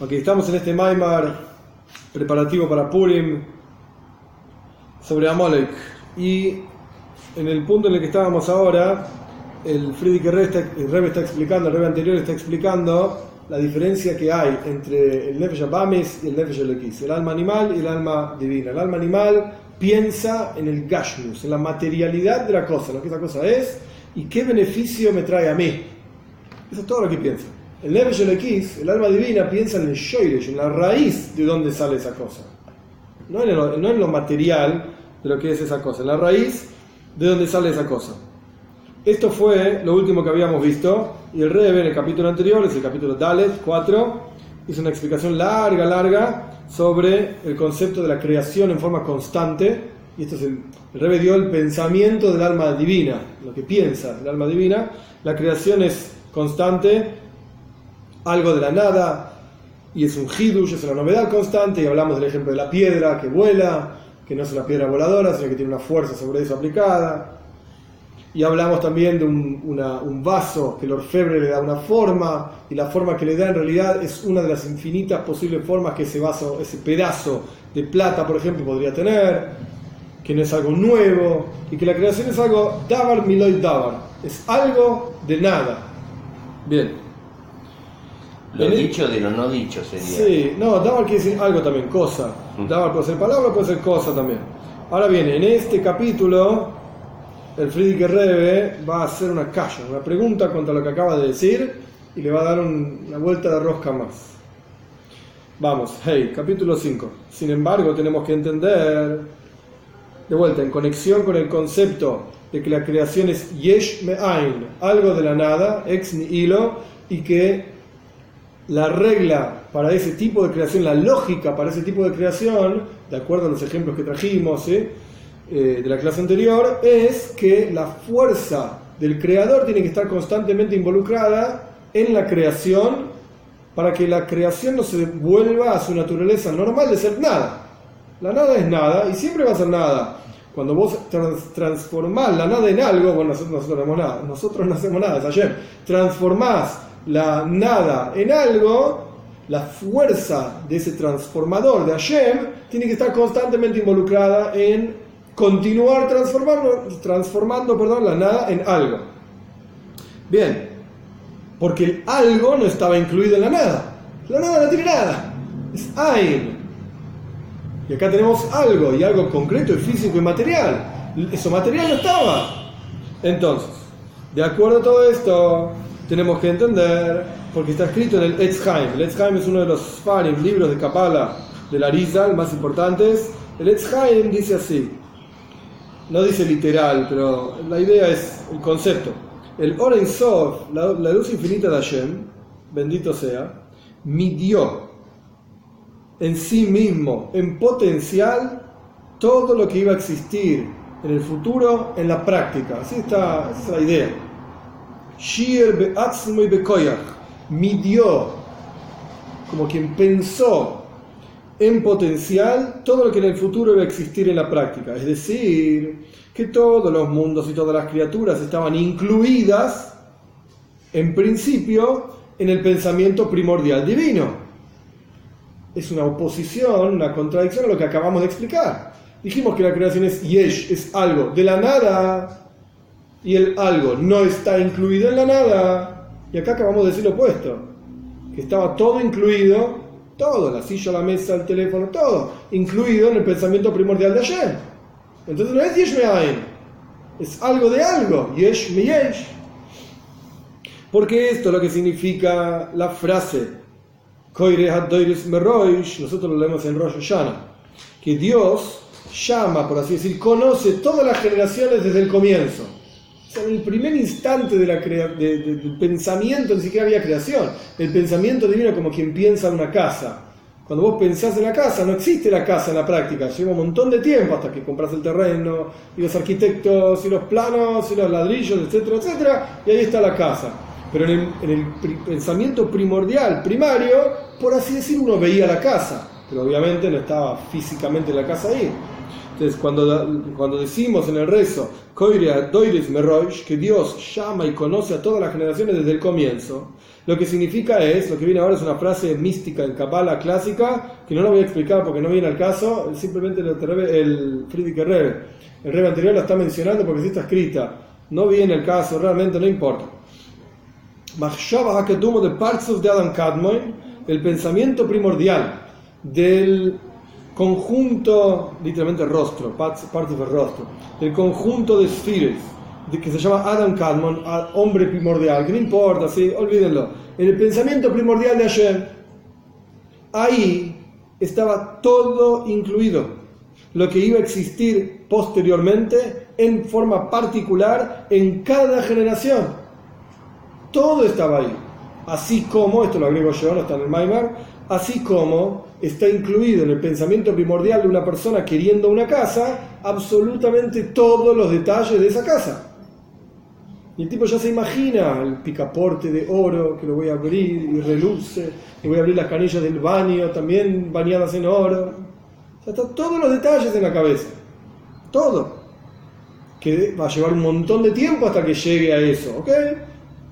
Aquí estamos en este Maimar preparativo para Purim sobre Amalek. Y en el punto en el que estábamos ahora, el Friedrich Rebbe está explicando, el Rebbe anterior está explicando la diferencia que hay entre el Nefesh Abamis y el Nefesh Elekis, el alma animal y el alma divina. El alma animal piensa en el Gashmus, en la materialidad de la cosa, lo que esa cosa es y qué beneficio me trae a mí. Eso es todo lo que piensa. El Nefesh el alma divina, piensa en el Shoiresh, en la raíz de dónde sale esa cosa. No en, lo, no en lo material de lo que es esa cosa, en la raíz de dónde sale esa cosa. Esto fue lo último que habíamos visto, y el Rebe en el capítulo anterior, es el capítulo Dalet 4, hizo una explicación larga, larga sobre el concepto de la creación en forma constante, y esto es el Rebe dio el pensamiento del alma divina, lo que piensa el alma divina, la creación es constante, algo de la nada, y es un hidush, es una novedad constante, y hablamos del ejemplo de la piedra que vuela, que no es una piedra voladora, sino que tiene una fuerza sobre eso aplicada. Y hablamos también de un, vaso que el orfebre le da una forma, y la forma que le da en realidad es una de las infinitas posibles formas que ese vaso, ese pedazo de plata, por ejemplo, podría tener, que no es algo nuevo, y que la creación es algo davar miloy davar, es algo de nada. Bien. Lo dicho de lo no dicho sería. Sí, no, Dabar quiere decir algo también, cosa. Dabar puede ser palabra, puede ser cosa también. Ahora bien, en este capítulo, el Friedrich Rebbe va a hacer una calla, una pregunta contra lo que acaba de decir y le va a dar una vuelta de rosca más. Vamos, hey, capítulo 5. Sin embargo, tenemos que entender, de vuelta, en conexión con el concepto de que la creación es yesh me'ain, algo de la nada, ex nihilo, y que la regla para ese tipo de creación, la lógica para ese tipo de creación, de acuerdo a los ejemplos que trajimos ¿eh? Eh, de la clase anterior, es que la fuerza del creador tiene que estar constantemente involucrada en la creación para que la creación no se vuelva a su naturaleza normal de ser nada. La nada es nada y siempre va a ser nada. Cuando vos transformás la nada en algo, bueno, nosotros, no hacemos nada, nosotros no hacemos nada, es ayer, transformás la nada en algo, la fuerza de ese transformador de Hashem tiene que estar constantemente involucrada en continuar transformando, transformando perdón, la nada en algo. Bien, porque el algo no estaba incluido en la nada. La nada no tiene nada, es Ain. Y acá tenemos algo, y algo concreto y físico y material. Eso material no estaba. Entonces, de acuerdo a todo esto, tenemos que entender, porque está escrito en el Etzheim. El Etzheim es uno de los Farim, libros de Kabbalah de la Rizal más importantes. El Etzheim dice así, no dice literal, pero la idea es el concepto. El Oren Sof, la, la luz infinita de Hashem, bendito sea, midió en sí mismo, en potencial, todo lo que iba a existir en el futuro, en la práctica. Así está, esa es la idea. Shir be'atzmo y midió, como quien pensó en potencial todo lo que en el futuro iba a existir en la práctica. Es decir, que todos los mundos y todas las criaturas estaban incluidas, en principio, en el pensamiento primordial divino. Es una oposición, una contradicción a lo que acabamos de explicar. Dijimos que la creación es yesh, es algo de la nada y el algo no está incluido en la nada, y acá acabamos de decir lo opuesto, que estaba todo incluido, todo, la silla, la mesa, el teléfono, todo, incluido en el pensamiento primordial de ayer. Entonces no es yesh me'ain, es algo de algo, yesh me yesh. Porque esto es lo que significa la frase, nosotros lo leemos en Rosh Hashanah, que Dios llama, por así decir, conoce todas las generaciones desde el comienzo en el primer instante del pensamiento ni siquiera había creación. El pensamiento divino como quien piensa en una casa. Cuando vos pensás en la casa, no existe la casa en la práctica. Lleva un montón de tiempo hasta que compras el terreno, y los arquitectos, y los planos, y los ladrillos, etcétera, etcétera, y ahí está la casa. Pero en el pensamiento primordial, primario, por así decir, uno veía la casa, pero obviamente no estaba físicamente la casa ahí. Entonces, cuando, cuando decimos en el rezo, que Dios llama y conoce a todas las generaciones desde el comienzo, lo que significa es, lo que viene ahora es una frase mística en Kabbalah clásica, que no lo voy a explicar porque no viene al caso, simplemente el, el Friedrich Rebbe, el Rebbe anterior la está mencionando porque sí está escrita, no viene al caso, realmente no importa. de de Adam el pensamiento primordial del conjunto, literalmente rostro, partes del rostro, el conjunto de esfires, de, que se llama Adam Kadmon, hombre primordial, que no importa, ¿sí? olvídenlo. En el pensamiento primordial de Hashem, ahí estaba todo incluido, lo que iba a existir posteriormente en forma particular en cada generación. Todo estaba ahí. Así como, esto lo agrego yo, no está en el Maimar, así como está incluido en el pensamiento primordial de una persona queriendo una casa, absolutamente todos los detalles de esa casa. Y el tipo ya se imagina el picaporte de oro que lo voy a abrir y reluce, y voy a abrir las canillas del baño también bañadas en oro. O sea, todos los detalles en la cabeza. Todo. Que va a llevar un montón de tiempo hasta que llegue a eso, ¿ok?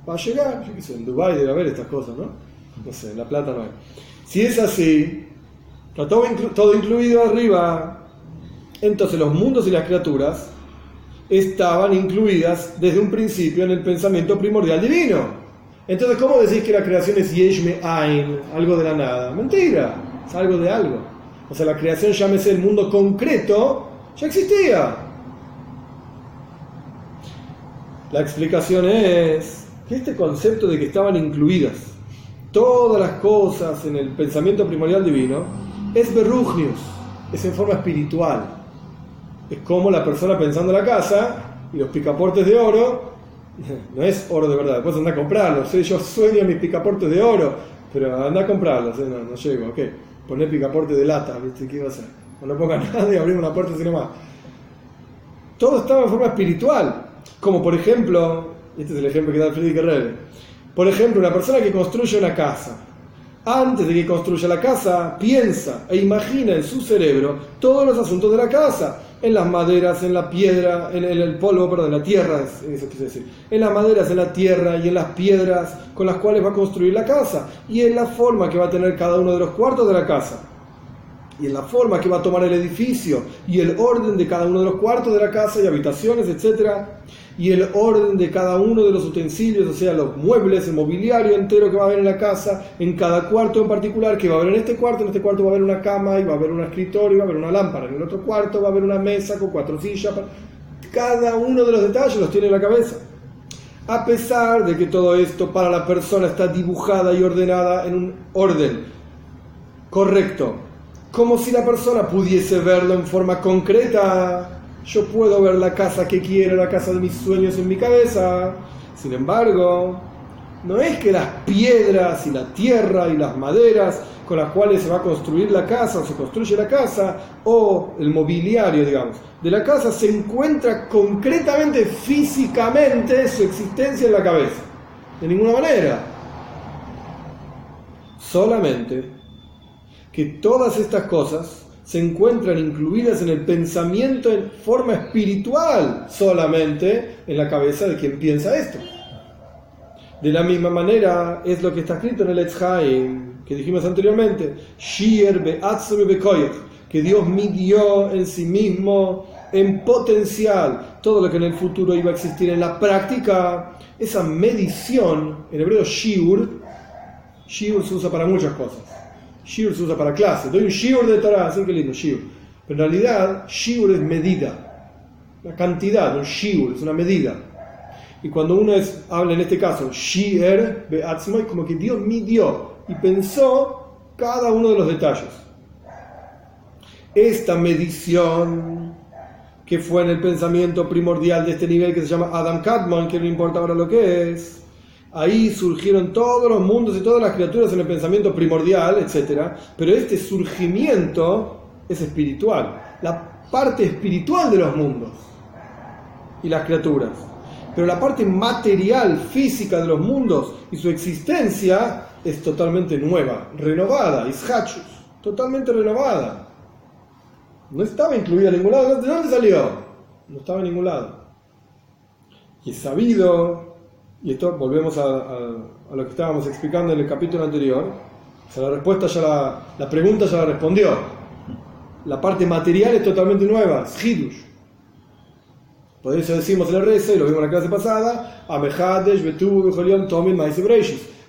Va a llegar, yo qué sé, en Dubái debe haber estas cosas, ¿no? No sé, La Plata no hay. Si es así, todo, incluido arriba. Entonces los mundos y las criaturas estaban incluidas desde un principio en el pensamiento primordial divino. Entonces, ¿cómo decís que la creación es Yeshme Ain, algo de la nada? Mentira, es algo de algo. O sea, la creación, llámese el mundo concreto, ya existía. La explicación es que este concepto de que estaban incluidas todas las cosas en el pensamiento primordial divino es berrugnius, es en forma espiritual. Es como la persona pensando en la casa y los picaportes de oro, no es oro de verdad, después anda a comprarlos. Yo sueño mis picaportes de oro, pero anda a comprarlos, no, no llego, ok. Poner picaporte de lata, ¿viste? ¿Qué iba a hacer? No ponga nada y abrir una puerta sino más. Todo estaba en forma espiritual. Como por ejemplo, este es el ejemplo que da Friedrich Rebbe. Por ejemplo, una persona que construye una casa. Antes de que construya la casa, piensa e imagina en su cerebro todos los asuntos de la casa, en las maderas, en la piedra, en el, polvo, perdón, en la tierra, eso decir, en las maderas, en la tierra y en las piedras con las cuales va a construir la casa, y en la forma que va a tener cada uno de los cuartos de la casa, y en la forma que va a tomar el edificio, y el orden de cada uno de los cuartos de la casa y habitaciones, etcétera y el orden de cada uno de los utensilios, o sea, los muebles, el mobiliario entero que va a haber en la casa, en cada cuarto en particular, que va a haber en este cuarto, en este cuarto va a haber una cama, y va a haber un escritorio, y va a haber una lámpara, en el otro cuarto va a haber una mesa con cuatro sillas, cada uno de los detalles los tiene en la cabeza. A pesar de que todo esto para la persona está dibujada y ordenada en un orden correcto, como si la persona pudiese verlo en forma concreta, yo puedo ver la casa que quiero, la casa de mis sueños en mi cabeza. Sin embargo, no es que las piedras y la tierra y las maderas con las cuales se va a construir la casa o se construye la casa o el mobiliario, digamos, de la casa se encuentra concretamente, físicamente, su existencia en la cabeza. De ninguna manera. Solamente que todas estas cosas se encuentran incluidas en el pensamiento en forma espiritual solamente en la cabeza de quien piensa esto. De la misma manera es lo que está escrito en el Etzhaim, que dijimos anteriormente, que Dios midió en sí mismo en potencial todo lo que en el futuro iba a existir en la práctica, esa medición, en hebreo shiur, shiur se usa para muchas cosas Shiur se usa para clase. Doy un shiur de Torah, así que lindo, shiur. Pero en realidad, shiur es medida. La cantidad, un shiur, es una medida. Y cuando uno es, habla en este caso, shiur, como que Dios midió y pensó cada uno de los detalles. Esta medición que fue en el pensamiento primordial de este nivel que se llama Adam Kadmon, que no importa ahora lo que es, ahí surgieron todos los mundos y todas las criaturas en el pensamiento primordial, etc. Pero este surgimiento es espiritual, la parte espiritual de los mundos y las criaturas. Pero la parte material, física de los mundos y su existencia es totalmente nueva, renovada, ishachus, totalmente renovada. No estaba incluida en ningún lado. ¿De dónde salió? No estaba en ningún lado. Y es sabido, y esto volvemos a, a- a lo que estábamos explicando en el capítulo anterior, o sea, la respuesta ya la, la pregunta ya la respondió. La parte material es totalmente nueva, es Hidush. Por eso decimos el rezo, y lo vimos en la clase pasada.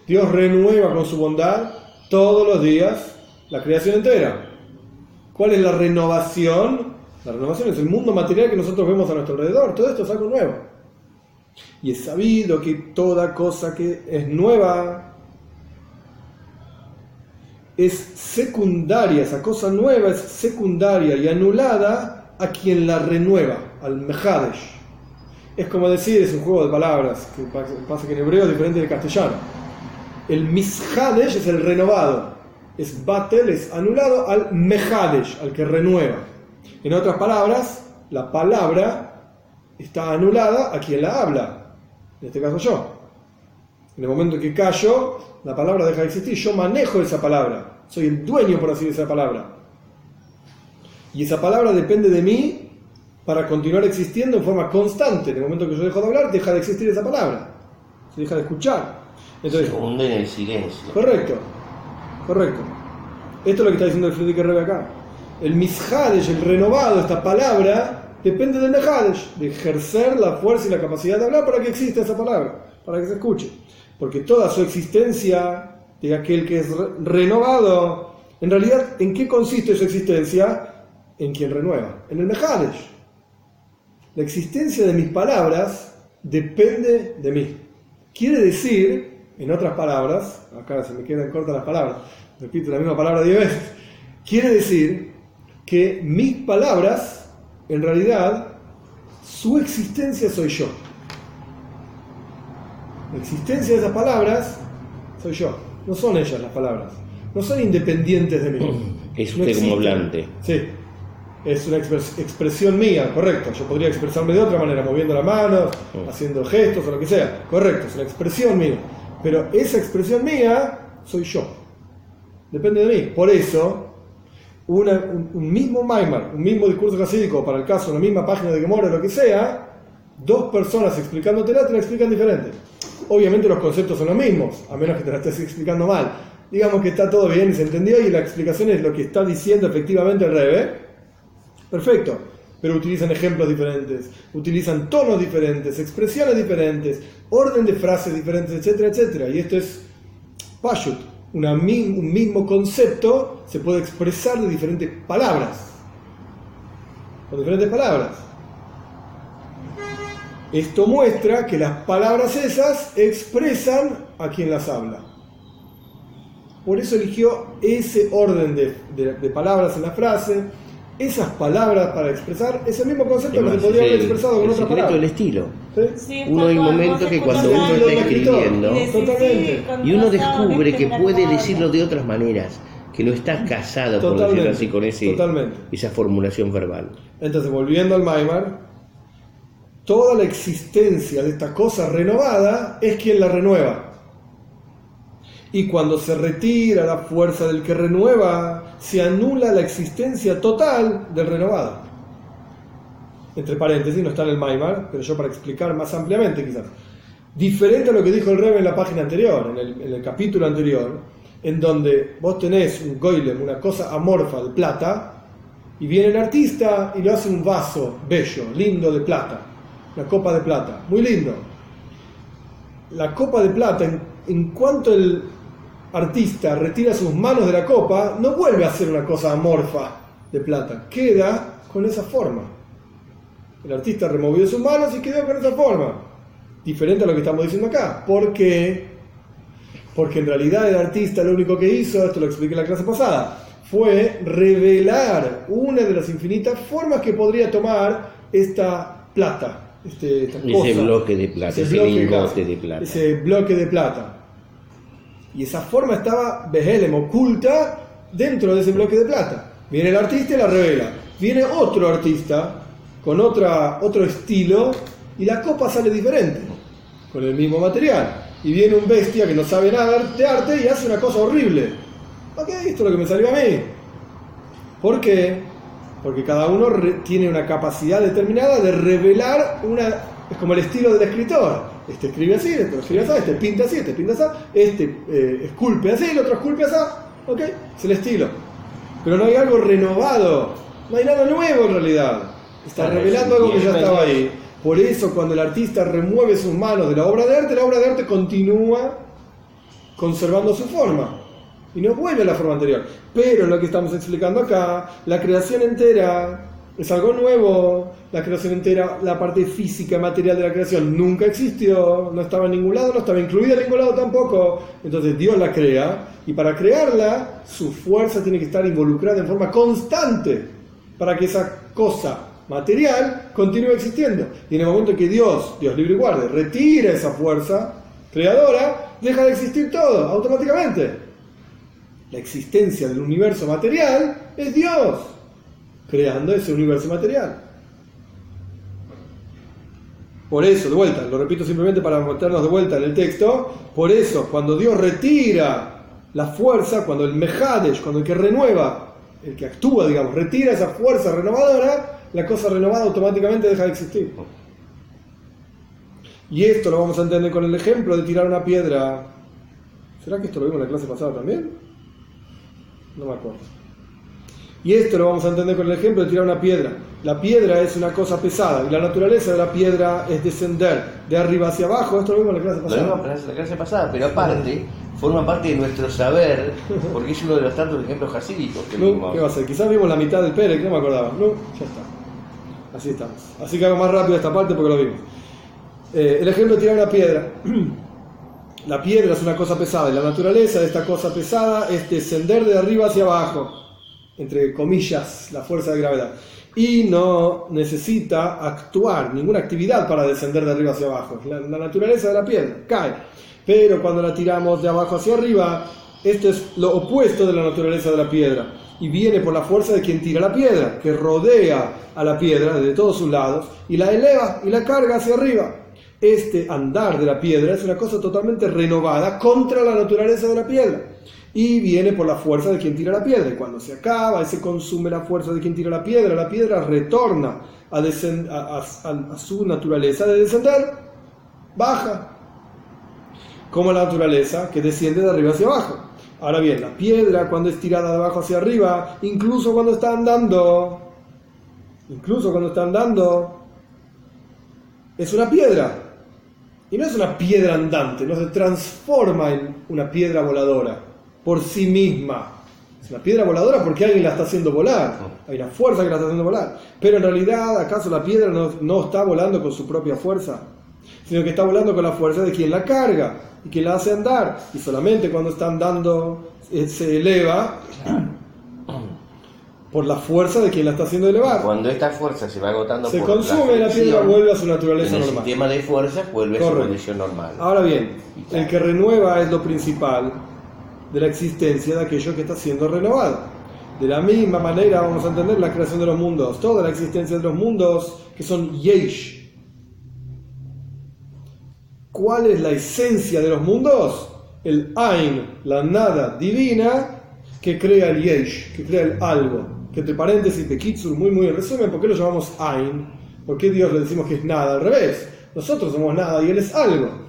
Dios renueva con su bondad todos los días la creación entera. ¿Cuál es la renovación? La renovación es el mundo material que nosotros vemos a nuestro alrededor. Todo esto es algo nuevo. Y es sabido que toda cosa que es nueva es secundaria, esa cosa nueva es secundaria y anulada a quien la renueva, al Mehadesh. Es como decir, es un juego de palabras, que pasa que en hebreo es diferente del castellano. El Mishadesh es el renovado, es Batel, es anulado al Mehadesh, al que renueva. En otras palabras, la palabra está anulada a quien la habla, en este caso yo. En el momento en que callo, la palabra deja de existir, yo manejo esa palabra, soy el dueño, por así decir, de esa palabra. Y esa palabra depende de mí para continuar existiendo en forma constante. En el momento que yo dejo de hablar, deja de existir esa palabra, se deja de escuchar. Entonces, Se hunde en el silencio. Correcto, correcto. Esto es lo que está diciendo el Friedrich Rebbe acá. El Mishadesh, el renovado, esta palabra, depende del Mehadesh, de ejercer la fuerza y la capacidad de hablar para que exista esa palabra, para que se escuche. Porque toda su existencia de aquel que es re- renovado, en realidad, ¿en qué consiste su existencia? En quien renueva, en el Mehadesh. La existencia de mis palabras depende de mí. Quiere decir, en otras palabras, acá se me quedan cortas las palabras, repito la misma palabra diez veces, quiere decir que mis palabras, en realidad, su existencia soy yo. La existencia de esas palabras soy yo, no son ellas las palabras, no son independientes de mí. Es No usted como hablante. Sí, es una expres- expresión mía, correcto. Yo podría expresarme de otra manera, moviendo las manos, Mm. haciendo gestos o lo que sea, correcto, es una expresión mía. Pero esa expresión mía soy yo, depende de mí. Por eso, una- un, un mismo Maimar, un mismo discurso hasídico, para el caso, una misma página de Gemora, lo que sea, dos personas explicándotela te la explican diferente. Obviamente los conceptos son los mismos, a menos que te la estés explicando mal. Digamos que está todo bien se entendió y la explicación es lo que está diciendo efectivamente el Rebe. Perfecto. Pero utilizan ejemplos diferentes, utilizan tonos diferentes, expresiones diferentes, orden de frases diferentes, etcétera, etcétera. Y esto es Pashut. Una un mismo concepto se puede expresar de diferentes palabras. Con diferentes palabras. Esto muestra que las palabras esas expresan a quien las habla. Por eso eligió ese orden de, de- de palabras en la frase, esas palabras para expresar ese mismo concepto que se podría haber el, expresado con el otra secreto del palabra. estilo. ¿Sí? Uno hay momentos que cuando uno está escribiendo y Totalmente. uno descubre que puede decirlo de otras maneras, que no está casado, por Totalmente, decirlo así, con ese, totalmente. esa formulación verbal. Entonces, volviendo al Maimar, toda la existencia de esta cosa renovada es quien la renueva. Y cuando se retira la fuerza del que renueva, se anula la existencia total del renovado. Entre paréntesis, no está en el Maimar, pero yo para explicar más ampliamente quizás. Diferente a lo que dijo el Rebe en la página anterior, en el, capítulo anterior, en donde vos tenés un goylem, una cosa amorfa de plata, y viene el artista y lo hace un vaso bello, lindo de plata, una copa de plata, muy lindo. La copa de plata, en cuanto el artista retira sus manos de la copa, no vuelve a ser una cosa amorfa de plata, queda con esa forma. El artista removió sus manos y quedó con esa forma. Diferente a lo que estamos diciendo acá. ¿Por qué? Porque en realidad el artista lo único que hizo, esto lo expliqué en la clase pasada, fue revelar una de las infinitas formas que podría tomar esta plata, este, esta Ese bloque de plata, ese lingote claro, de plata. Ese bloque de plata. Y esa forma estaba Behelem oculta dentro de ese bloque de plata. Viene el artista y la revela. Viene otro artista con otra, otro estilo y la copa sale diferente, con el mismo material. Y viene un bestia que no sabe nada de arte y hace una cosa horrible. Ok, esto es lo que me salió a mí. ¿Por qué? Porque cada uno tiene una capacidad determinada de revelar una. Es como el estilo del escritor. Este escribe así, este escribe así, este pinta así, este pinta así, este eh, esculpe así, el otro esculpe así. ¿Ok? Es el estilo. Pero no hay algo renovado. No hay nada nuevo en realidad. Está revelando algo que ya es estaba ahí. Por eso, cuando el artista remueve sus manos de la obra de arte, la obra de arte continúa conservando su forma y no vuelve a la forma anterior. Pero lo que estamos explicando acá, la creación entera es algo nuevo. La creación entera, la parte física, material de la creación nunca existió, no estaba en ningún lado, no estaba incluida en ningún lado tampoco. Entonces Dios la crea y para crearla su fuerza tiene que estar involucrada en forma constante para que esa cosa material continúe existiendo. Y en el momento en que Dios, Dios libre y guarde, retira esa fuerza creadora, deja de existir todo automáticamente. La existencia del universo material es Dios, creando ese universo material. Por eso, de vuelta, lo repito simplemente para meternos de vuelta en el texto, por eso cuando Dios retira la fuerza, cuando el Mejadesh, cuando el que renueva, el que actúa, digamos, retira esa fuerza renovadora, la cosa renovada automáticamente deja de existir. Y esto lo vamos a entender con el ejemplo de tirar una piedra. ¿Será que esto lo vimos en la clase pasada también? No me acuerdo. Y esto lo vamos a entender con el ejemplo de tirar una piedra. La piedra es una cosa pesada y la naturaleza de la piedra es descender de arriba hacia abajo. Esto lo vimos en la clase Lo vimos pasada. en la clase pasada, pero aparte, forma parte de nuestro saber, porque es uno de los tantos ejemplos hasídicos que No, vimos. ¿Qué va a ser? Quizás vimos la mitad del Pérez, no me acordaba. No, ya está. Así estamos. Así que hago más rápido esta parte porque lo vimos. Eh, el ejemplo de tirar una piedra. La piedra es una cosa pesada y la naturaleza de esta cosa pesada es descender de arriba hacia abajo, entre comillas, la fuerza de gravedad. Y no necesita actuar, ninguna actividad para descender de arriba hacia abajo. La, la naturaleza de la piedra cae. Pero cuando la tiramos de abajo hacia arriba, esto es lo opuesto de la naturaleza de la piedra. Y viene por la fuerza de quien tira la piedra, que rodea a la piedra de todos sus lados y la eleva y la carga hacia arriba. Este andar de la piedra es una cosa totalmente renovada contra la naturaleza de la piedra. Y viene por la fuerza de quien tira la piedra. Y cuando se acaba y se consume la fuerza de quien tira la piedra, la piedra retorna a, a su naturaleza de descender, baja. Como la naturaleza que desciende de arriba hacia abajo. Ahora bien, la piedra cuando es tirada de abajo hacia arriba, incluso cuando está andando, incluso cuando está andando, es una piedra. Y no es una piedra andante, no se transforma en una piedra voladora por sí misma. Es una piedra voladora porque alguien la está haciendo volar. Hay una fuerza que la está haciendo volar. Pero en realidad, ¿acaso la piedra no, no está volando con su propia fuerza? Sino que está volando con la fuerza de quien la carga y quien la hace andar. Y solamente cuando está andando eh, se eleva por la fuerza de quien la está haciendo elevar. Cuando esta fuerza se va agotando Se por consume la piedra fricción, vuelve a su naturaleza en el normal. sistema de fuerzas vuelve a su condición normal. Ahora bien, el que renueva es lo principal de la existencia de aquello que está siendo renovado. De la misma manera vamos a entender la creación de los mundos, toda la existencia de los mundos que son yesh. ¿Cuál es la esencia de los mundos? El Ain, la nada divina que crea el yesh, que crea el algo. Que entre paréntesis de Kitsur, muy muy en resumen, ¿por qué lo llamamos Ain? ¿Por qué Dios le decimos que es nada? Al revés, nosotros somos nada y Él es algo.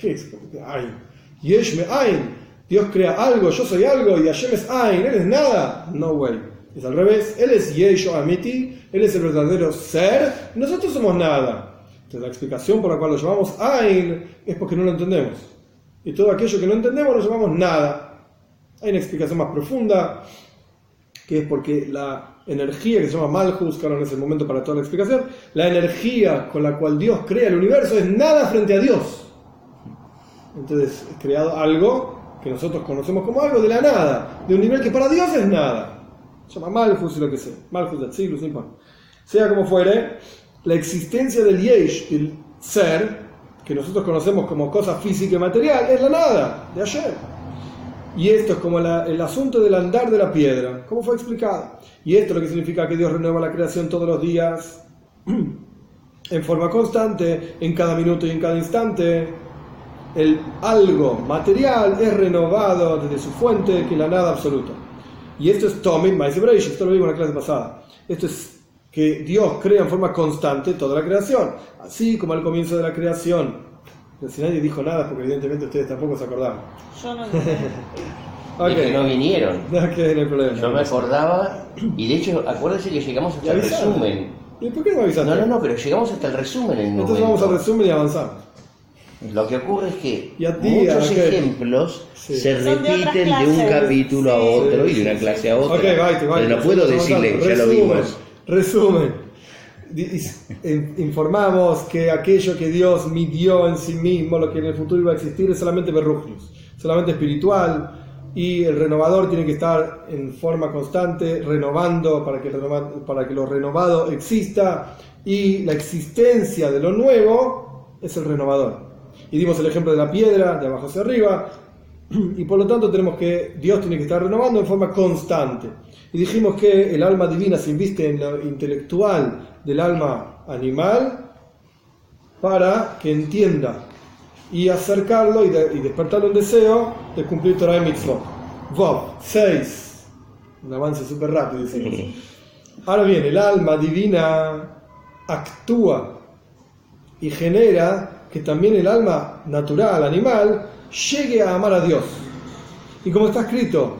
¿Qué es? Ain. Yesh me Ain. Dios crea algo, yo soy algo y Hashem es Ain, Él es nada. No way. Es al revés. Él es Yesh o Amiti, Él es el verdadero ser, nosotros somos nada. Entonces la explicación por la cual lo llamamos Ain es porque no lo entendemos. Y todo aquello que no entendemos lo llamamos nada. Hay una explicación más profunda, que es porque la energía que se llama Malhus, que ahora no es el momento para toda la explicación, la energía con la cual Dios crea el universo es nada frente a Dios. Entonces, es creado algo que nosotros conocemos como algo de la nada, de un nivel que para Dios es nada. Se llama Malhus y lo que sea. Malhus, no importa. Sea como fuere, la existencia del Yesh, del ser, que nosotros conocemos como cosa física y material, es la nada, de ayer. Y esto es como la- el asunto del andar de la piedra, como fue explicado. Y esto es lo que significa que Dios renueva la creación todos los días, en forma constante, en cada minuto y en cada instante. El algo material es renovado desde su fuente, que es la nada absoluta. Y esto es Tommy Maise Breish, esto lo vimos en la clase pasada. Esto es que Dios crea en forma constante toda la creación, así como al comienzo de la creación. Si nadie dijo nada, porque evidentemente ustedes tampoco se acordaban. Yo no. Es que no vinieron. no, que no hay problema. Yo me acordaba, y de hecho, acuérdense que llegamos hasta el resumen. ¿Y por qué no avisaste? No, no, no, pero llegamos hasta el resumen en Entonces vamos al resumen y avanzamos. Lo que ocurre es que Y a ti, muchos ejemplos Sí. se de repiten de un capítulo a Sí. otro y de una clase a otra. Ok, vai, vai. Pero no puedo decirle, ya lo vimos. Resumen. Informamos que aquello que Dios midió en sí mismo, lo que en el futuro iba a existir, es solamente berrugios, solamente espiritual, y el renovador tiene que estar en forma constante, renovando para que, el renova- para que lo renovado exista, y la existencia de lo nuevo es el renovador. Y dimos el ejemplo de la piedra, de abajo hacia arriba, y por lo tanto tenemos que Dios tiene que estar renovando en forma constante. Y dijimos que el alma divina se inviste en lo intelectual del alma animal para que entienda y acercarlo y, de- y despertarle un deseo de cumplir Torah y Mitzvot. Vov, 6. Un avance súper rápido, decimos. Ahora bien, el alma divina actúa y genera que también el alma natural, animal, llegue a amar a Dios. Y como está escrito,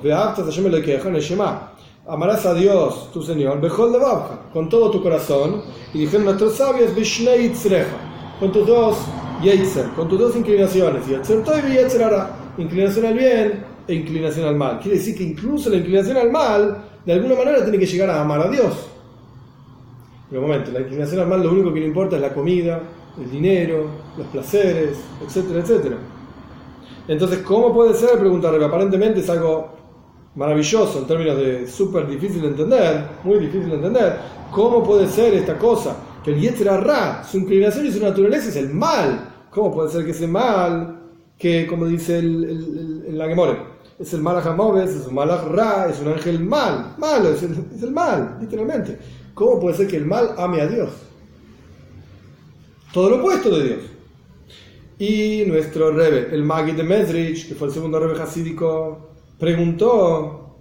Amarás a Dios, tu Señor, Bejol con todo tu corazón, y dijeron nuestros sabios, Bishnei Yitzrecha, con tus dos Yetzer, con tus dos inclinaciones, Yetzer Tov y Yetzer Hara, inclinación al bien e inclinación al mal. Quiere decir que incluso la inclinación al mal, de alguna manera, tiene que llegar a amar a Dios. Pero un momento, la inclinación al mal lo único que le importa es la comida, el dinero, los placeres, etcétera, etcétera. Entonces, ¿cómo puede ser? Pregunta Rebe. Aparentemente es algo maravilloso en términos de súper difícil de entender, muy difícil de entender. ¿Cómo puede ser esta cosa? Que el Yetzirah Ra, su inclinación y su naturaleza es el mal. ¿Cómo puede ser que ese mal, que como dice el, el, el, el es el Malach Hamoves, es un Malach Ra, es un ángel mal, malo, es el, es el mal, literalmente. ¿Cómo puede ser que el mal ame a Dios? Todo lo opuesto de Dios. Y nuestro Rebe, el Magi de Mesrich, que fue el segundo Rebe hasídico, preguntó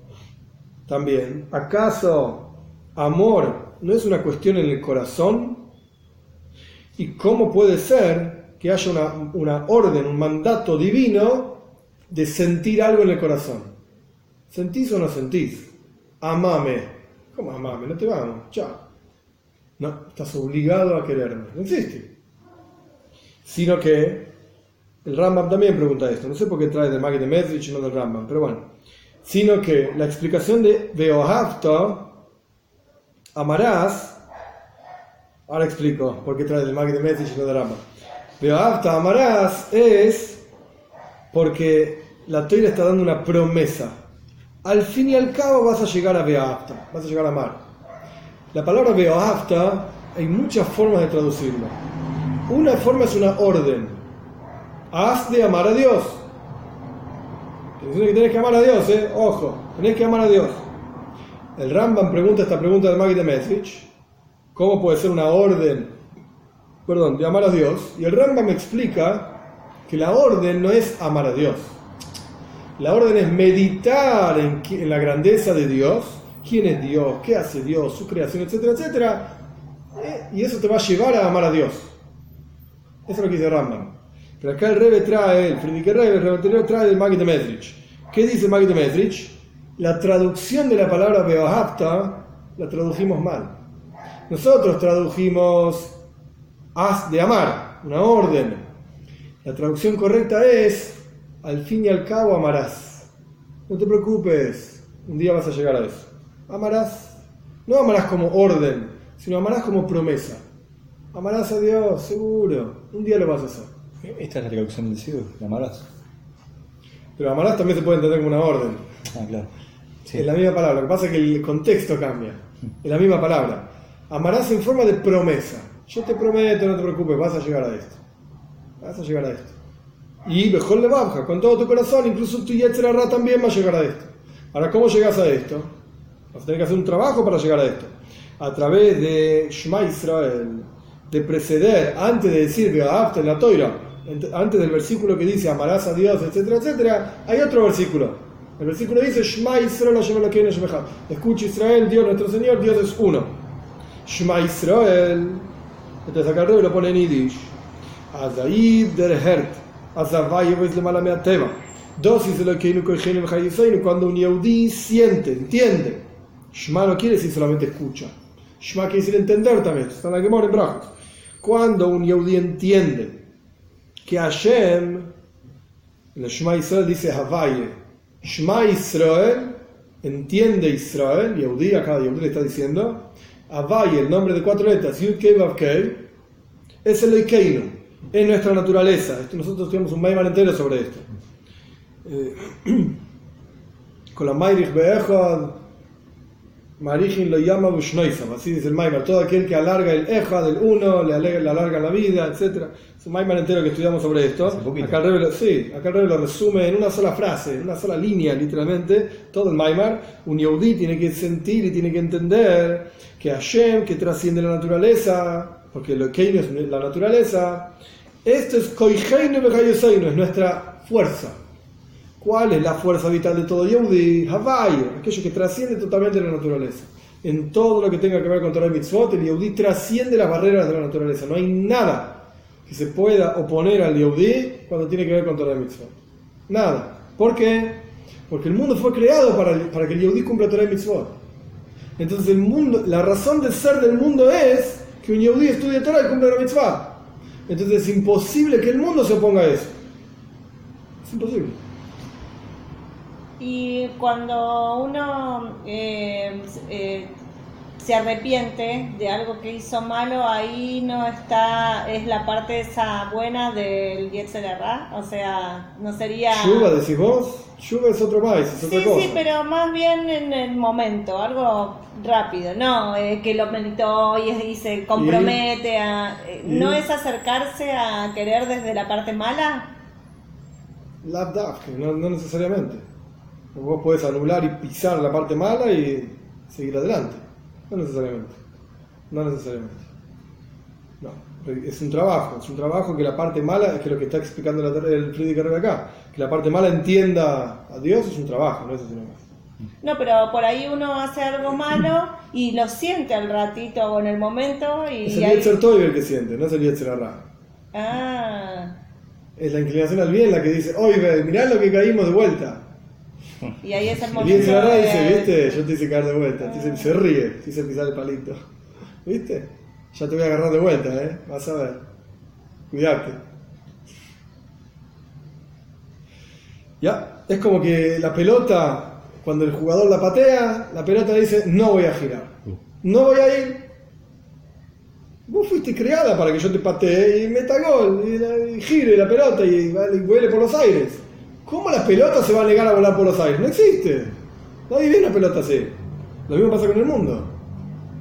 también, ¿acaso amor no es una cuestión en el corazón? ¿Y cómo puede ser que haya una, una orden, un mandato divino de sentir algo en el corazón? ¿Sentís o no sentís? Amame. ¿Cómo amame? No te vamos. Chao. No, estás obligado a quererme. No existe. Sino que el Rambam también pregunta esto. No sé por qué trae del Magi de Medrich y no del Rambam, pero bueno. Sino que la explicación de Veohafta, amarás. Ahora explico por qué trae del Magi de Medrich y no del Rambam. Veohafta, amarás es porque la Torah está dando una promesa. Al fin y al cabo vas a llegar a Veohafta, vas a llegar a amar. La palabra Veohafta hay muchas formas de traducirla. Una forma es una orden. Haz de amar a Dios. Que tenés que amar a Dios, ¿eh? Ojo, tenés que amar a Dios. El Rambam pregunta esta pregunta del Maggie de Message. ¿Cómo puede ser una orden, perdón, de amar a Dios? Y el Rambam explica que la orden no es amar a Dios. La orden es meditar en la grandeza de Dios, quién es Dios, qué hace Dios, su creación, etcétera, etcétera. Eh, Y eso te va a llevar a amar a Dios. Eso es lo que dice Rambam. Pero acá el Rebe trae, el Friedrich Rebe, el Rebe anterior trae el Magid de Medrich. ¿Qué dice Magid de Medrich? La traducción de la palabra Beohapta la tradujimos mal. Nosotros tradujimos haz de amar, una orden. La traducción correcta es al fin y al cabo amarás. No te preocupes, un día vas a llegar a eso. Amarás. No amarás como orden, sino amarás como promesa. Amarás a Dios, seguro. Un día lo vas a hacer. Esta es la traducción del Sidur, la amarás. Pero amarás también se puede entender como una orden. Ah, claro. Sí. Es la misma palabra. Lo que pasa es que el contexto cambia. Es la misma palabra. Amarás en forma de promesa. Yo te prometo, no te preocupes, vas a llegar a esto. Vas a llegar a esto. Y mejor le baja, con todo tu corazón, incluso tu Yetzirah también va a llegar a esto. Ahora, ¿cómo llegas a esto? Vas a tener que hacer un trabajo para llegar a esto. A través de Shema Israel, de preceder, antes de decir en la Toira, antes del versículo que dice amarás a Dios, etcétera, etcétera, hay otro versículo. El versículo dice, Shema Israel. Escucha Israel, Dios nuestro Señor, Dios es uno. Shema Israel. Entonces acá arriba lo pone en Yiddish. Azaid der Hert. Dosis Elokeinu, Koichenu, Chayiseinu. Cuando un Yehudi siente, entiende. Shema no quiere decir solamente escucha. Shema quiere decir entender también. Está en la Gemara en. Cuando un Yehudi entiende que Hashem, en el Shema Israel dice Havaye, Shema Israel, entiende Israel, Yehudi, acá Yehudi le está diciendo, Havaye, el nombre de cuatro letras, Yud Kei Vav Kei, es el Eikeinu, es nuestra naturaleza. Esto, nosotros tenemos un Maimar entero sobre esto. Eh, con la Mairich Be'echad, Marichin lo llama Bushnoisam, así dice el Maimar, todo aquel que alarga el Eja del uno, le alarga, le alarga la vida, etc. Es un Maimar entero que estudiamos sobre esto. Poquito. Acá el Rebbe lo, sí, acá el Rebbe lo resume en una sola frase, en una sola línea, literalmente, todo el Maimar. Un Yehudi tiene que sentir y tiene que entender que Hashem, que trasciende la naturaleza, porque lo que es la naturaleza, esto es Koiheinu es nuestra fuerza. ¿Cuál es la fuerza vital de todo Yehudi? Havai, aquello que trasciende totalmente la naturaleza. En todo lo que tenga que ver con Torah y Mitzvot, el Yehudi trasciende las barreras de la naturaleza. No hay nada que se pueda oponer al Yehudi cuando tiene que ver con Torah y Mitzvot. Nada. ¿Por qué? Porque el mundo fue creado para, para que el Yehudi cumpla Torah y Mitzvot. Entonces el mundo, la razón de ser del mundo es que un Yehudi estudie Torah y cumpla la Mitzvah. Entonces es imposible que el mundo se oponga a eso. Es imposible. Y cuando uno eh, eh, se arrepiente de algo que hizo malo, ahí no está, es la parte esa buena del Yetzerará, o sea, no sería... Yuba, decís vos, Yuba es otro maíz, es otra Sí, cosa. sí, pero más bien en el momento, algo rápido, no, eh, que lo meditó y, y se compromete a... eh. ¿No es acercarse a querer desde la parte mala? Labdafke, no, no necesariamente. Vos podés anular y pisar la parte mala y seguir adelante. No necesariamente. No necesariamente. No. Es un trabajo. Es un trabajo que la parte mala, es que lo que está explicando la- el Friedrich Herrera acá, que la parte mala entienda a Dios es un trabajo, no es así nomás. No, pero por ahí uno hace algo malo y lo siente al ratito o en el momento y Es el ahí... Yetzer Tov el que siente, no es el Yetzer Hará. Ah, Es la inclinación al bien la que dice, oye, mirá lo que caímos de vuelta. Y ahí es el Y momento Hará de- dice, viste, yo te hice caer de vuelta. Te dice- se ríe, te hice pisar el palito. ¿Viste? Ya te voy a agarrar de vuelta, ¿eh? Vas a ver. Cuidate. Ya, es como que la pelota, cuando el jugador la patea, la pelota dice, no voy a girar. No voy a ir. Vos fuiste creada para que yo te patee y meta gol, y, la- y gire la pelota y, va- y vuele por los aires. ¿Cómo la pelota se va a negar a volar por los aires? No existe. Nadie ve una pelota así. Lo mismo pasa con el mundo.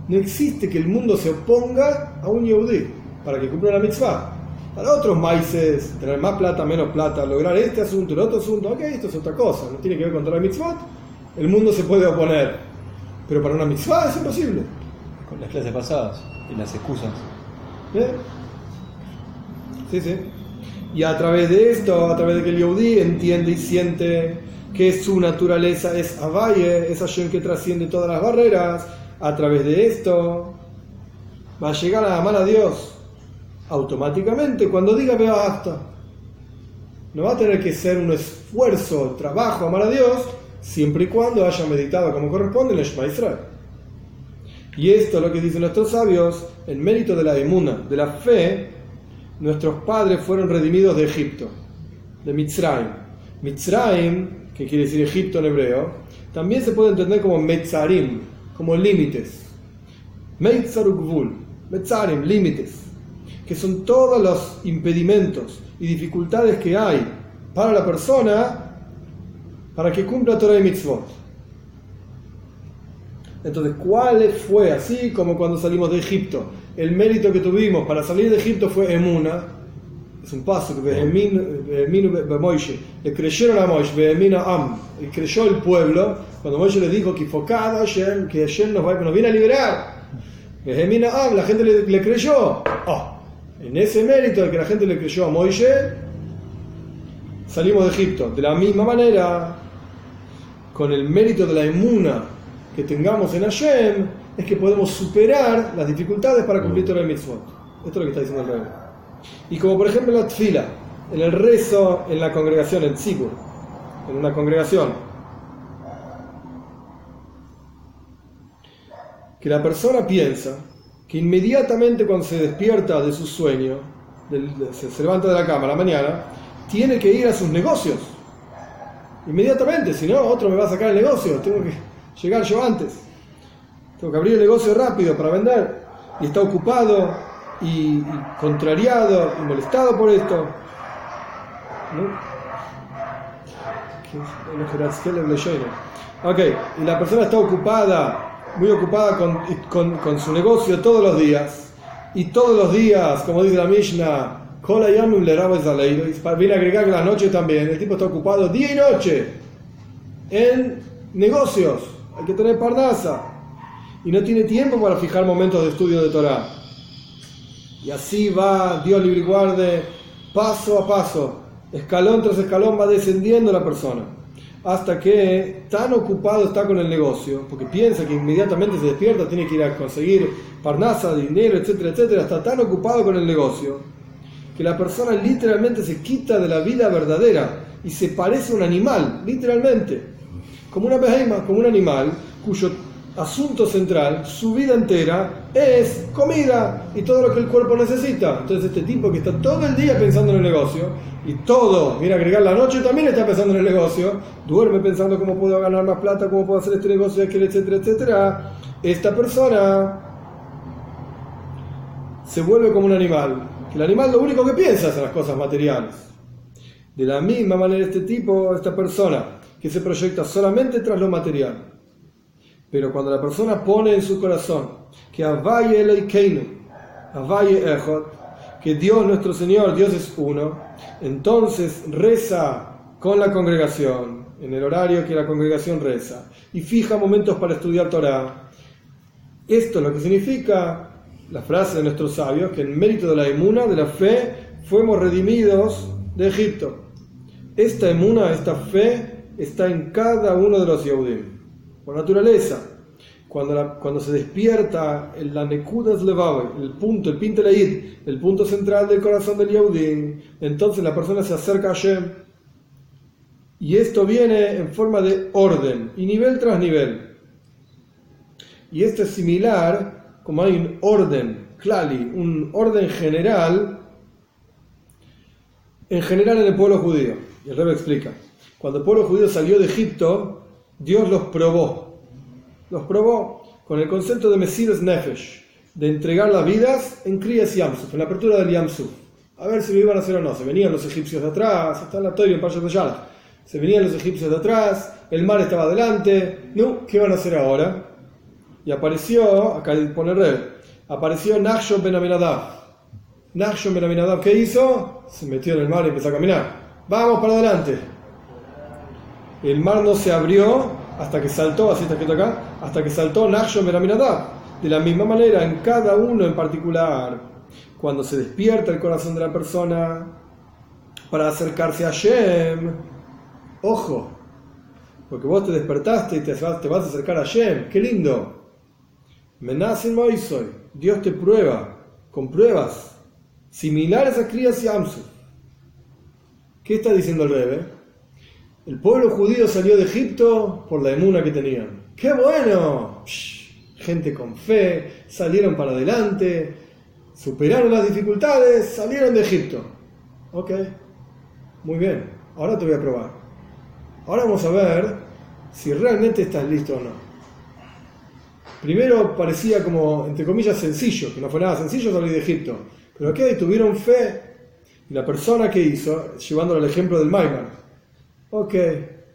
No existe que el mundo se oponga a un Yehudi para que cumpla la mitzvah. Para otros maíces, tener más plata, menos plata, lograr este asunto, el otro asunto, ok, esto es otra cosa, no tiene que ver con toda la mitzvah. El mundo se puede oponer. Pero para una mitzvah es imposible. Con las clases pasadas y las excusas. ¿Eh? Sí, sí. Y a través de esto, a través de que el Yehudi entiende y siente que su naturaleza es Avaye, es Hashem que trasciende todas las barreras, a través de esto va a llegar a amar a Dios automáticamente cuando diga veo hasta. No va a tener que ser un esfuerzo, trabajo, amar a Dios, siempre y cuando haya meditado como corresponde en el Shema Israel. Y esto es lo que dicen nuestros sabios, el mérito de la emuna, de la fe, nuestros padres fueron redimidos de Egipto, de Mitzrayim. Mitzrayim, que quiere decir Egipto en hebreo, también se puede entender como Metzarim, como límites. Metzarukvul, Metzarim, límites, que son todos los impedimentos y dificultades que hay para la persona para que cumpla Torah y Mitzvot. Entonces, ¿cuál fue así como cuando salimos de Egipto? El mérito que tuvimos para salir de Egipto fue Emuna. Es un paso que. Le creyeron a Moishe, Am. Y creyó el pueblo cuando Moishe le dijo que Hashem, que Hashem nos, va- nos viene a liberar. Am, la gente le, le creyó. Oh, en ese mérito de que la gente le creyó a Moishe, salimos de Egipto. De la misma manera, con el mérito de la emuna que tengamos en Hashem, es que podemos superar las dificultades para cumplir Torah y Mitzvot. Esto es lo que está diciendo el rey. Y como por ejemplo en la tfila, en el rezo en la congregación, en Tzikur, en una congregación, que la persona piensa que inmediatamente cuando se despierta de su sueño, del- se, se levanta de la cama a la mañana, tiene que ir a sus negocios. Inmediatamente, si no, otro me va a sacar el negocio, tengo que llegar yo antes. Tengo que abrir el negocio rápido para vender. Y está ocupado y, y contrariado y molestado por esto. ¿No? Ok, y la persona está ocupada, muy ocupada con, con- con su negocio todos los días. Y todos los días, como dice la Mishnah, viene a agregar que las noches también. El tipo está ocupado día y noche en negocios. Hay que tener parnasa. Y no tiene tiempo para fijar momentos de estudio de Torah. Y así va, Dios libre guarde, paso a paso, escalón tras escalón va descendiendo la persona. Hasta que tan ocupado está con el negocio, porque piensa que inmediatamente se despierta, tiene que ir a conseguir parnasa, dinero, etcétera, etcétera, está tan ocupado con el negocio, que la persona literalmente se quita de la vida verdadera y se parece a un animal, literalmente. Como una behemoth, como un animal cuyo asunto central, su vida entera, es comida y todo lo que el cuerpo necesita. Entonces este tipo que está todo el día pensando en el negocio y todo, viene a agregar la noche también está pensando en el negocio, duerme pensando cómo puedo ganar más plata, cómo puedo hacer este negocio, aquel, etcétera, etcétera. Esta persona se vuelve como un animal. El animal lo único que piensa es en las cosas materiales. De la misma manera este tipo, esta persona, que se proyecta solamente tras lo material. Pero cuando la persona pone en su corazón que Avaye Eloikeinu, Avaye Echot, que Dios nuestro Señor, Dios es uno, entonces reza con la congregación, en el horario que la congregación reza, y fija momentos para estudiar Torah. Esto es lo que significa la frase de nuestros sabios, que en mérito de la emuna, de la fe, fuimos redimidos de Egipto. Esta emuna, esta fe, está en cada uno de los Yehudim, por naturaleza. Cuando, la- cuando se despierta el la Nekudas Levabe, el punto, el Pinteleid, el punto central del corazón del Yehudim, entonces la persona se acerca a Hashem. Y esto viene en forma de orden, y nivel tras nivel. Y esto es similar, como hay un orden, klali, un orden general, en general en el pueblo judío. Y el Rebbe explica, cuando el pueblo judío salió de Egipto, Dios los probó. Los probó con el concepto de Mesiras Nefesh, de entregar las vidas en Kriyas Yamsuf, en la apertura del Yamsuf. A ver si lo iban a hacer o no. Se venían los egipcios de atrás, está en la Torah en Parashat Yalach. Se venían los egipcios de atrás, el mar estaba adelante. No, ¿qué van a hacer ahora? Y apareció, acá pone Rebbe, apareció Nachshon Ben Aminadab. Nachshon Ben Aminadab, ¿qué hizo? Se metió en el mar y empezó a caminar. Vamos para adelante. El mar no se abrió hasta que saltó, así está escrito acá, hasta que saltó Nachshon Ben Aminadab. De la misma manera, en cada uno en particular, cuando se despierta el corazón de la persona para acercarse a Shem, ojo, porque vos te despertaste y te vas, te vas a acercar a Shem, qué lindo. Menasin Moisoy, Dios te prueba con pruebas similares a Kriyas y Amsu. ¿Qué está diciendo el Rebbe? El pueblo judío salió de Egipto por la emuna que tenían. ¡Qué bueno! Psh, gente con fe, salieron para adelante, superaron las dificultades, salieron de Egipto. Ok, muy bien, ahora te voy a probar. Ahora vamos a ver si realmente estás listo o no. Primero parecía como, entre comillas, sencillo, que no fue nada sencillo salir de Egipto. Pero aquí tuvieron fe. Y la persona que hizo, llevándolo al ejemplo del Maimar, ok,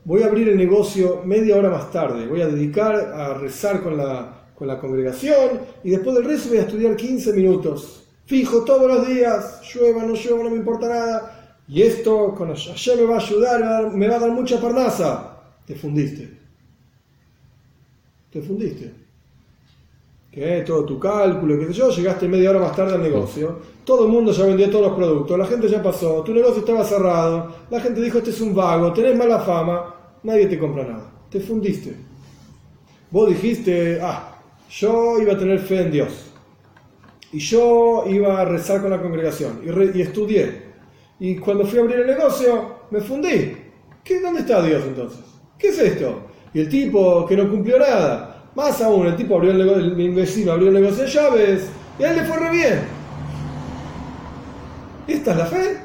voy a abrir el negocio media hora más tarde, voy a dedicar a rezar con la, con la congregación y después del rezo voy a estudiar 15 minutos. Fijo todos los días, llueva, no llueva, no me importa nada. Y esto con ayer me va a ayudar, me va a dar, mucha parnasa. Te fundiste. Te fundiste. Que todo tu cálculo, sé yo, llegaste media hora más tarde al negocio, todo el mundo ya vendió todos los productos, la gente ya pasó, tu negocio estaba cerrado, la gente dijo este es un vago, tenés mala fama, nadie te compra nada. te fundiste. Vos dijiste, ah, yo iba a tener fe en Dios. Y yo iba a rezar con la congregación. Y, re- y estudié. Y cuando fui a abrir el negocio, me fundí. ¿Qué, ¿Dónde está Dios entonces? ¿Qué es esto? Y el tipo que no cumplió nada. Más aún, el tipo abrió el negocio, vecino abrió el negocio de llaves. Y a él le fue re bien. ¿Esta es la fe?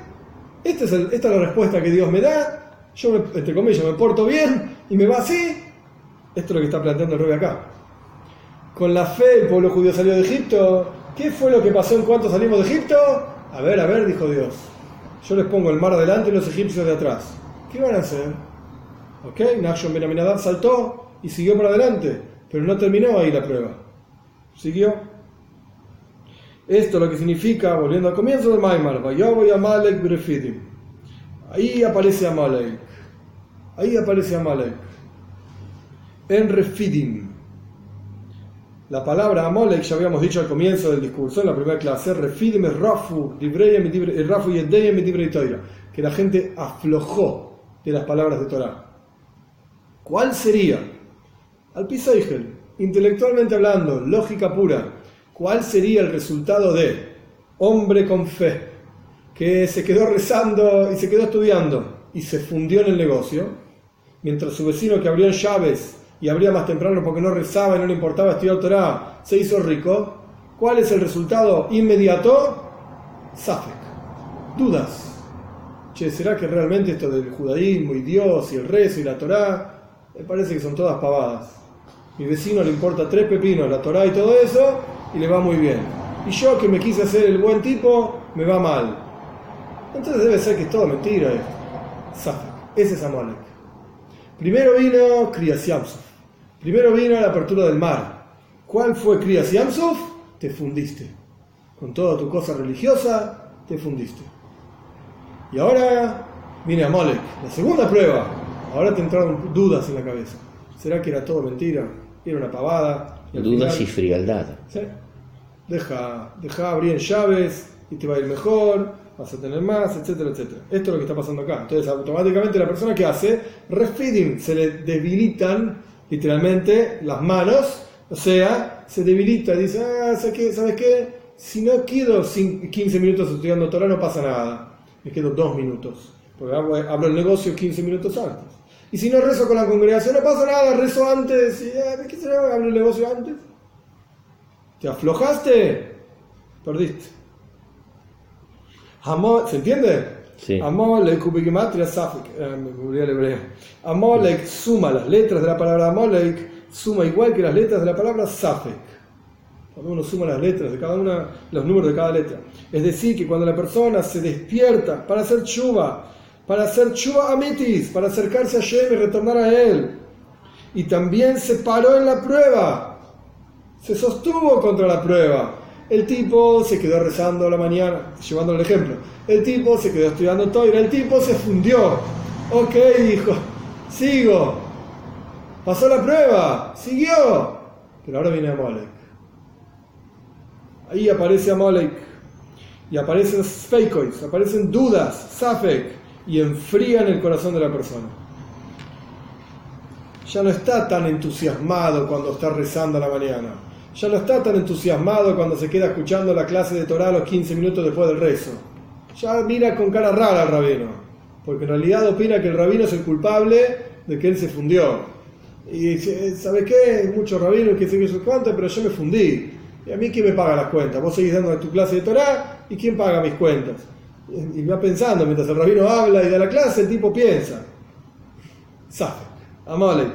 ¿Esta es, el- esta es la respuesta que Dios me da? Yo, me- entre comillas, me porto bien y me va así. Esto es lo que está planteando el rey acá. Con la fe el pueblo judío salió de Egipto. ¿Qué fue lo que pasó en cuanto salimos de Egipto? A ver, a ver, dijo Dios. Yo les pongo el mar adelante y los egipcios de atrás. ¿Qué van a hacer? Ok, Nachshon Ben saltó y siguió para adelante, pero no terminó ahí la prueba. Siguió. Esto lo que significa, volviendo al comienzo del Maimar, Vayobo y Amalek Berefidim. Ahí aparece Amalek. Ahí aparece Amalek. En Refidim. La palabra Amalek ya habíamos dicho al comienzo del discurso, en la primera clase, Refidim es Rafu, Rafu y Toira, que la gente aflojó de las palabras de Torah. ¿Cuál sería? Al Pisaigel, intelectualmente hablando, lógica pura, ¿cuál sería el resultado de hombre con fe que se quedó rezando y se quedó estudiando y se fundió en el negocio, mientras su vecino que abrió en llaves y abría más temprano porque no rezaba y no le importaba estudiar Torah, se hizo rico? ¿Cuál es el resultado inmediato? Safek. Dudas. Che, ¿será que realmente esto del judaísmo y Dios y el rezo y la Torah, me parece que son todas pavadas? Mi vecino le importa tres pepinos, la Torah y todo eso, y le va muy bien. Y yo que me quise hacer el buen tipo, me va mal. Entonces debe ser que es todo mentira esto. Safek. Ese es Amalek. Primero vino Kriyas. Primero vino la apertura del mar. ¿Cuál fue Kriyas? Te fundiste. Con toda tu cosa religiosa, te fundiste. Y ahora viene Amalek, la segunda prueba. Ahora te entraron dudas en la cabeza. ¿Será que era todo mentira? ¿Era una pavada? Dudas final- y frialdad. ¿Sí? Deja, deja abrir llaves y te va a ir mejor, vas a tener más, etcétera, etcétera. Esto es lo que está pasando acá. Entonces, automáticamente la persona que hace, refeeding, se le debilitan literalmente las manos, o sea, se debilita, dice, ah, ¿sabes qué? ¿Sabes qué? Si no quedo cin- 15 minutos estudiando Torah, no pasa nada. Me quedo dos minutos, porque hablo el negocio 15 minutos antes. Y si no rezo con la congregación, no pasa nada, rezo antes, y, ah, ¿qué será? Hablo el negocio antes. ¿Te aflojaste? Perdiste. Amo- ¿Se entiende? Sí. Amalek, ubigematria, safik. Eh, me el hebreo. Amalek suma las letras de la palabra Amalek, suma igual que las letras de la palabra safek. Cuando uno suma las letras de cada una, los números de cada letra. Es decir, que cuando la persona se despierta para hacer chuva, para hacer chuva amitis, para acercarse a Shem y retornar a él, y también se paró en la prueba, se sostuvo contra la prueba. El tipo se quedó rezando a la mañana, llevando el ejemplo. El tipo se quedó estudiando Toira, el tipo se fundió. Ok, dijo, sigo. Pasó la prueba, siguió. Pero ahora viene Amalek. Ahí aparece Amalek. Y aparecen fakeoids, aparecen dudas, safek, y enfrían el corazón de la persona ya no está tan entusiasmado cuando está rezando a la mañana. Ya no está tan entusiasmado cuando se queda escuchando la clase de Torah los 15 minutos después del rezo. Ya mira con cara rara al rabino. Porque en realidad opina que el rabino es el culpable de que él se fundió. Y dice, ¿sabe qué? Muchos rabinos que sé que eso cuánto, pero yo me fundí. ¿Y a mí quién me paga las cuentas? Vos seguís dando tu clase de Torah y quién paga mis cuentas. Y va pensando, mientras el rabino habla y da la clase, el tipo piensa. Safek, Amalek.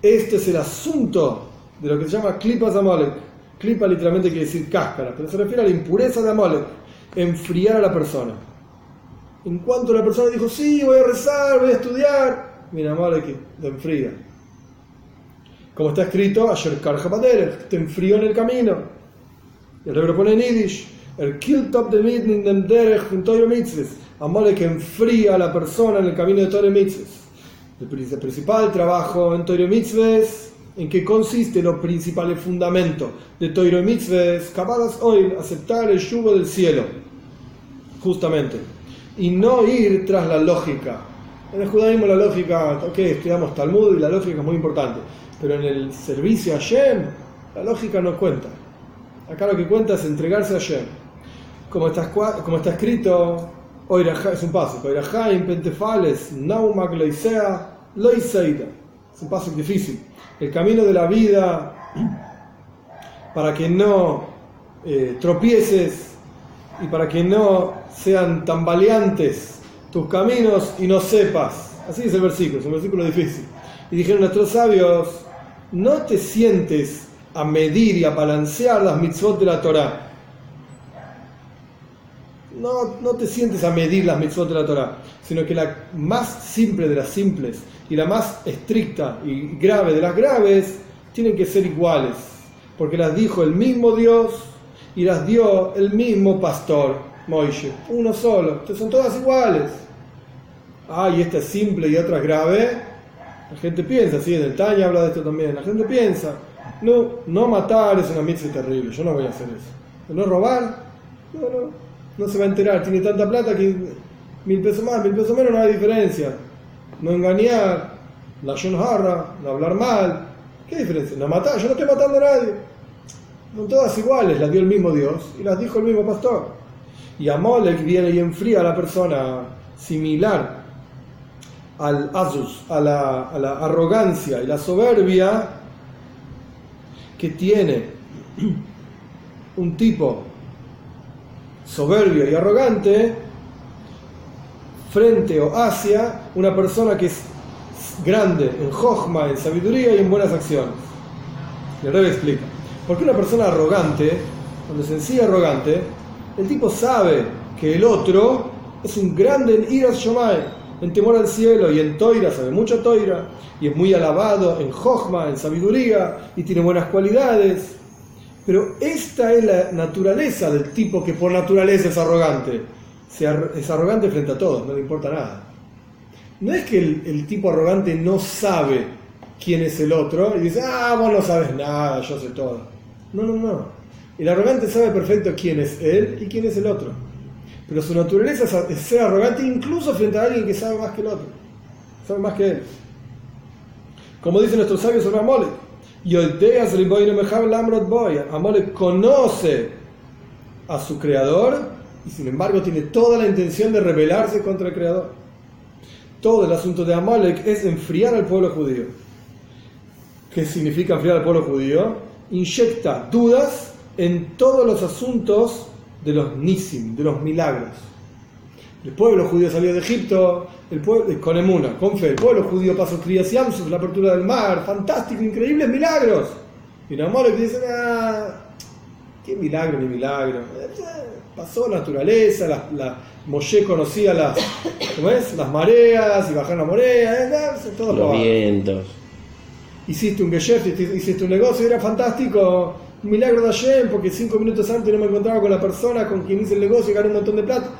Este es el asunto de lo que se llama Klipas Amalek. Klipa literalmente quiere decir cáscara, pero se refiere a la impureza de Amalek, enfriar a la persona. En cuanto la persona dijo, sí, voy a rezar, voy a estudiar, mira Amalek te enfría. Como está escrito, Paderech, te enfrió en el camino. Y el rebro pone en Yiddish, el Kiltop de Midnin dem Derech en Toiro Mitzvahs. Amalek enfría a la persona en el camino de Toiro Mitzvahs. El pri- el principal trabajo en Toiro Mitzvahs, en qué consiste lo principal, el fundamento de Toiro Mitzvahs, Kabbalas hoy, aceptar el yugo del cielo, justamente, y no ir tras la lógica. En el judaísmo la lógica, ok, estudiamos Talmud y la lógica es muy importante, pero en el servicio a Shem, la lógica no cuenta. Acá lo que cuenta es entregarse a Shem. Como está, como está escrito, es un paso, Oirajaim, Pentefales, Naumak, Loisea, Loiseida. Es un paso difícil. El camino de la vida para que no eh, tropieces y para que no sean tambaleantes tus caminos y no sepas. Así es el versículo, es un versículo difícil. Y dijeron nuestros sabios, no te sientes a medir y a balancear las mitzvot de la Torah. No, no te sientes a medir las mitzvot de la Torah, sino que la más simple de las simples y la más estricta y grave de las graves tienen que ser iguales, porque las dijo el mismo Dios y las dio el mismo pastor, Moishe, uno solo, entonces son todas iguales. Ah, y esta es simple y otra es grave. La gente piensa, sí, en el Tanya habla de esto también. La gente piensa, no, no matar es una mitzvah terrible, yo no voy a hacer eso. No robar, no, no, no se va a enterar, tiene tanta plata que mil pesos más, mil pesos menos no hay diferencia. No engañar, la Harra, no hablar mal, ¿qué diferencia? No matar, yo no estoy matando a nadie. Son todas iguales, las dio el mismo Dios y las dijo el mismo pastor. Y Amalek viene y enfría a la persona similar al azus, a la, a la arrogancia y la soberbia que tiene un tipo soberbio y arrogante frente o hacia una persona que es grande en Jochma, en sabiduría y en buenas acciones. El Rebbe explica. Porque una persona arrogante, cuando se enseña arrogante, el tipo sabe que el otro es un grande en iras shomai, en temor al cielo y en toira, sabe mucho toira, y es muy alabado en Jochma, en sabiduría, y tiene buenas cualidades. Pero esta es la naturaleza del tipo que por naturaleza es arrogante. Es arrogante frente a todos, no le importa nada. No es que el, tipo arrogante no sabe quién es el otro y dice, ah, vos no sabes nada, yo sé todo. No, no, no. El arrogante sabe perfecto quién es él y quién es el otro. Pero su naturaleza es- es ser arrogante incluso frente a alguien que sabe más que el otro. Sabe más que él. Como dicen nuestros sabios sobre Amolek. Yodeas riboyne mejab lamrot boy. Amolek conoce a su creador y sin embargo tiene toda la intención de rebelarse contra el creador. Todo el asunto de Amalek es enfriar al pueblo judío. ¿Qué significa enfriar al pueblo judío? Inyecta dudas en todos los asuntos de los nisim, de los milagros. El pueblo judío salió de Egipto el pueblo, con emuna, con fe. El pueblo judío pasó Kriyas Yamsuf, la apertura del mar, fantástico, increíbles milagros. Y Amalek dice, ah, qué milagro ni milagro. Pasó la naturaleza, la, la Moshe conocía las, ¿cómo es? las mareas y bajar la marea, eh, todo Los vientos. hiciste un hiciste hiciste un negocio, era fantástico, un milagro de Hashem, porque cinco minutos antes no me encontraba con la persona con quien hice el negocio y gané un montón de plata.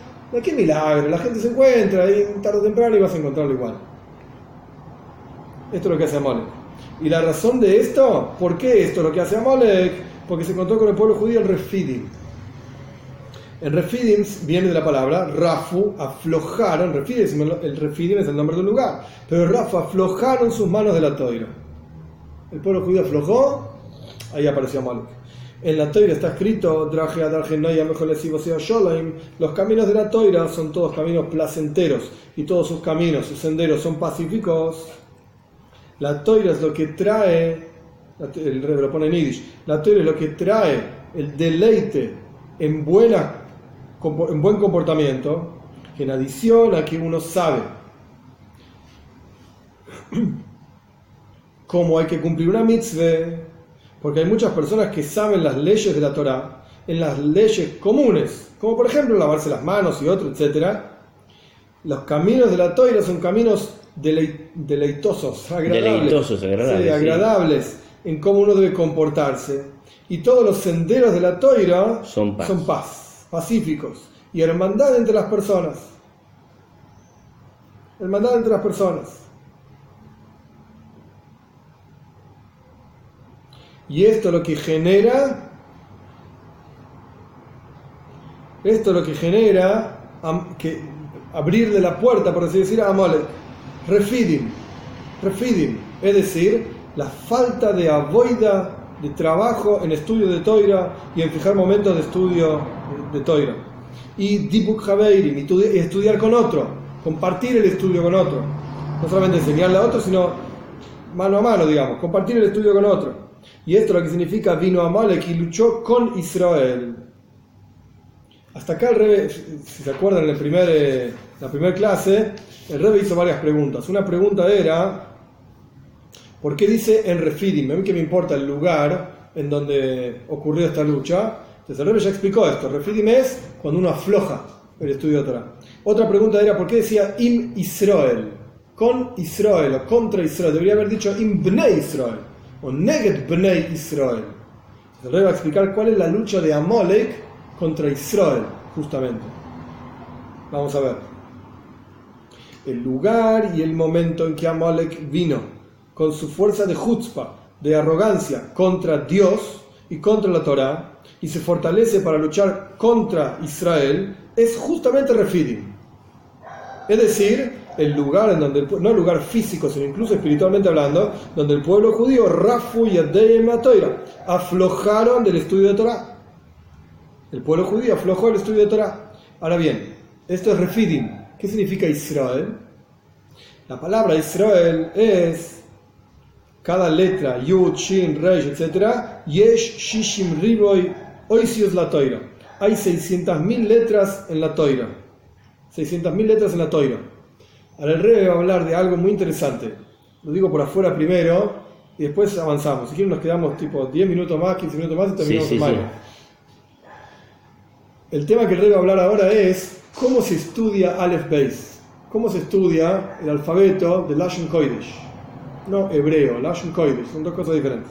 Qué milagro, la gente se encuentra, y tarde o temprano y vas a encontrarlo igual. Esto es lo que hace Amalek. Y la razón de esto, ¿por qué esto es lo que hace Amalek? Porque se encontró con el pueblo judío el refidim. El refidim viene de la palabra Rafu, aflojaron, refidim, el refidim es el nombre del lugar, pero Rafu aflojaron sus manos de la toira. El pueblo judío aflojó, ahí apareció Amalek. En la toira está escrito, los caminos de la toira son todos caminos placenteros y todos sus caminos, sus senderos son pacíficos. La toira es lo que trae, el rey lo pone en Yiddish, la toira es lo que trae el deleite en, buena, en buen comportamiento, en adición a que uno sabe cómo hay que cumplir una mitzvah, porque hay muchas personas que saben las leyes de la Torah, en las leyes comunes, como por ejemplo lavarse las manos y otro, etc. Los caminos de la Torah son caminos delei- deleitosos, agradables, Deleitosos, agradables, Sí, sí. agradables en cómo uno debe comportarse. Y todos los senderos de la Toira Son paz. paz, pacíficos y hermandad entre las personas. Hermandad entre las personas. Y esto lo que genera, esto lo que genera que abrirle la puerta, por así decir, a Amalek. refidim, refidim, es decir, la falta de avoida de trabajo en estudio de Toira y en fijar momentos de estudio de Toira. Y Dibuk Haveirim, y estudiar con otro, compartir el estudio con otro. No solamente enseñarle a otro, sino mano a mano, digamos, compartir el estudio con otro. Y esto lo que significa vino a Malek y luchó con Israel. Hasta acá el Rebe, si se acuerdan en el primer, eh, la primera clase, el Rebe hizo varias preguntas. Una pregunta era, ¿por qué dice en Refidim? A mí que me importa el lugar en donde ocurrió esta lucha. Entonces el Rebe ya explicó esto. Refidim es cuando uno afloja el estudio de Torah. Otra pregunta era, ¿por qué decía Im Israel? Con Israel o contra Israel. Debería haber dicho Im Bnei Israel o Neged Bnei Israel. El Rebe va a explicar cuál es la lucha de Amalek contra Israel, justamente. Vamos a ver. El lugar y el momento en que Amalek vino con su fuerza de chutzpah, de arrogancia contra Dios y contra la Torah, y se fortalece para luchar contra Israel, es justamente Refidim. Es decir, el lugar en donde, no el lugar físico, sino incluso espiritualmente hablando, donde el pueblo judío, Rafu y aflojaron del estudio de Torah. El pueblo judío aflojó el estudio de Torah. Ahora bien, esto es refidim. ¿Qué significa Israel? La palabra Israel es cada letra, Yud, Shin, Reish, etc. Yesh, Shishim, Riboy, Oisios la Toira. Hay 600.000 letras en la Toira. 600.000 letras en la Toira. Ahora el rey va a hablar de algo muy interesante. Lo digo por afuera primero y después avanzamos. Si quieren nos quedamos tipo 10 minutos más, 15 minutos más y terminamos Sí, sí, sí. El tema que el rey va a hablar ahora es cómo se estudia Aleph Beis, cómo se estudia el alfabeto de Lashon Kodesh, no hebreo, Lashon Kodesh, son dos cosas diferentes.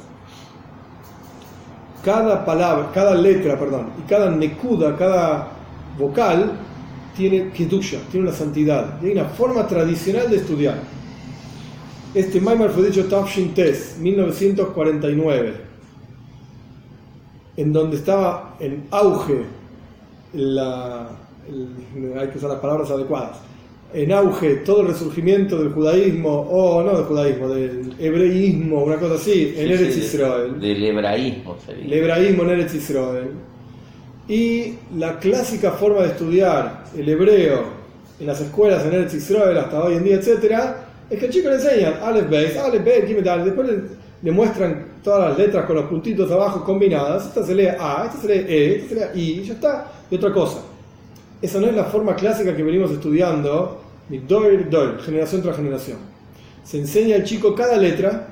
Cada palabra, cada letra, perdón, y cada nekuda, cada vocal tiene kedusha, tiene una santidad, y hay una forma tradicional de estudiar. Este Maimar fue dicho Tafshin Tes, 1949, en donde estaba en auge la, el- hay que usar las palabras adecuadas, en auge todo el resurgimiento del judaísmo, o no del judaísmo, del hebreísmo, una cosa así, en Sí, Eretz sí, Israel, Del hebraísmo sería. el hebraísmo en Eretz Israel, y la clásica forma de estudiar el hebreo en las escuelas en Eretz Israel hasta hoy en día, etcétera, es que al chico le enseñan Aleph Beis, Aleph Beis, después le, le muestran todas las letras con los puntitos abajo combinadas, esta se lee A, esta se lee E, esta se lee I, y ya está, y otra cosa. Esa no es la forma clásica que venimos estudiando, ni doir, doir, generación tras generación. Se enseña al chico cada letra,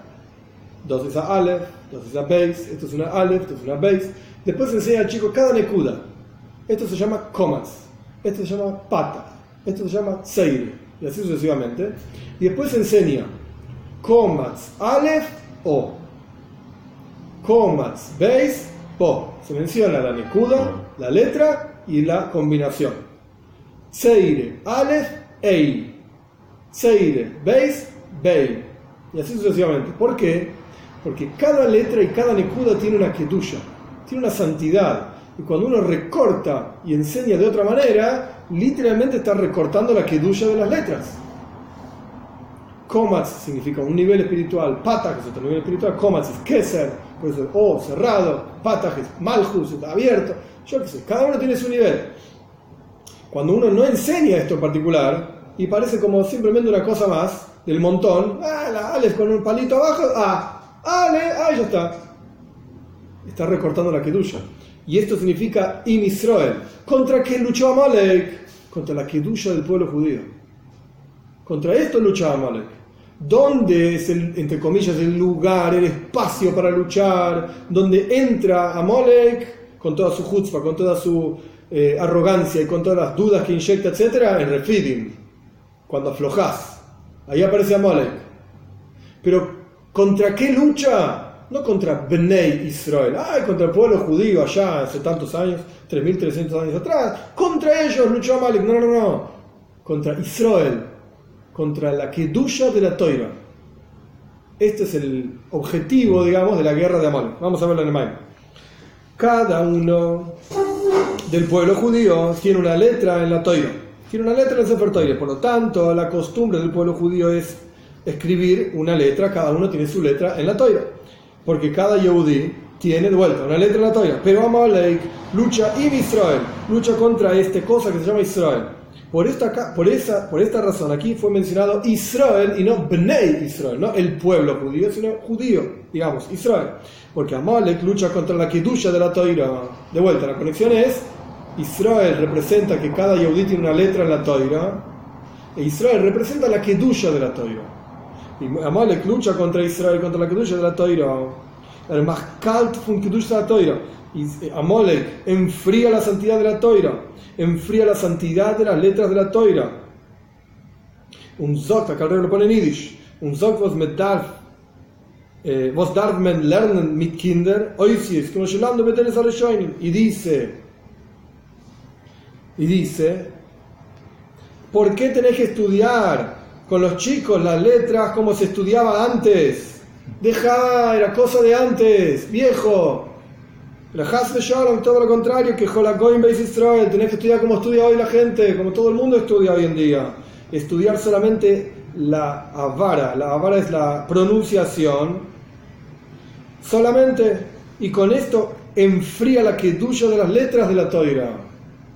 dos es a Aleph, dos es a Beis, esto es una Aleph, esto es una Beis. Después se enseña al chico cada nekuda. Esto se llama comas, esto se llama pata, esto se llama seir, y así sucesivamente. Y después se enseña comas, Aleph, O. Comas, Beis, Po. Se menciona la nekuda, la letra y la combinación. Seire, Aleph, Ei. Seire, Beis, Bei. Y así sucesivamente. ¿Por qué? Porque cada letra y cada nekuda tiene una kedusha, tiene una santidad. Y cuando uno recorta y enseña de otra manera, literalmente está recortando la kedusha de las letras. Komatz significa un nivel espiritual, Patach es otro nivel espiritual, Komatz es Keser, por eso es O cerrado, Patach es Malchus, está abierto, yo qué sé, cada uno tiene su nivel. Cuando uno no enseña esto en particular, y parece como simplemente una cosa más del montón, ah, la con un palito abajo, ah, Ale, ah, ya está. Está recortando la Kedusha. Y esto significa Im Israel. ¿Contra qué luchó Amalek? Contra la Kedusha del pueblo judío. Contra esto lucha Amalek. ¿Dónde es, el, entre comillas, el lugar, el espacio para luchar? Donde entra Amalek con toda su chutzpah, con toda su eh, arrogancia y con todas las dudas que inyecta, etcétera, en Refidim, cuando aflojas. Ahí aparece Amalek. Pero ¿contra qué lucha? No contra Bnei Israel, ay, contra el pueblo judío allá hace tantos años, 3300 años atrás. Contra ellos luchó Amalek. No, no, no. Contra Israel, contra la Kedusha de la Toira. Este es el objetivo, digamos, de la guerra de Amalek. Vamos a verlo en alemán. Cada uno del pueblo judío tiene una letra en la Toira. tiene una letra en el Sefer. Por lo tanto, la costumbre del pueblo judío es escribir una letra, cada uno tiene su letra en la Torah. Porque cada Yehudi tiene de vuelta una letra en la Torah. Pero Amalek lucha en Israel, lucha contra esta cosa que se llama Israel. Por esta, por, esa, por esta razón aquí fue mencionado Israel y no Bnei Israel, no el pueblo judío, sino judío, digamos, Israel. Porque Amalek lucha contra la Kedusha de la Toira. De vuelta, la conexión es Israel representa que cada Yehudí tiene una letra en la Toira, e Israel representa la Kedusha de la Toira. Y Amalek lucha contra Israel, contra la Kedusha de la Toira. El más kalt fun Kedusha de la Toira. Y eh, Amalek enfría la santidad de la Toira, enfría la santidad de las letras de la Toira. Un Zok, acá el rey lo pone en Yiddish. Un Zok was mit darf, eh, was darf man lernen mit Kinder, oisies, como Shelando beteles a Y dice, y dice, ¿por qué tenés que estudiar con los chicos las letras como se estudiaba antes? Deja, era cosa de antes, viejo. La Has de Shalom, todo lo contrario, que Jolagoim Beis Israel, tenés que estudiar como estudia hoy la gente, como todo el mundo estudia hoy en día. Estudiar solamente la avara, la avara es la pronunciación, solamente, y con esto enfría la kedusha de las letras de la toira.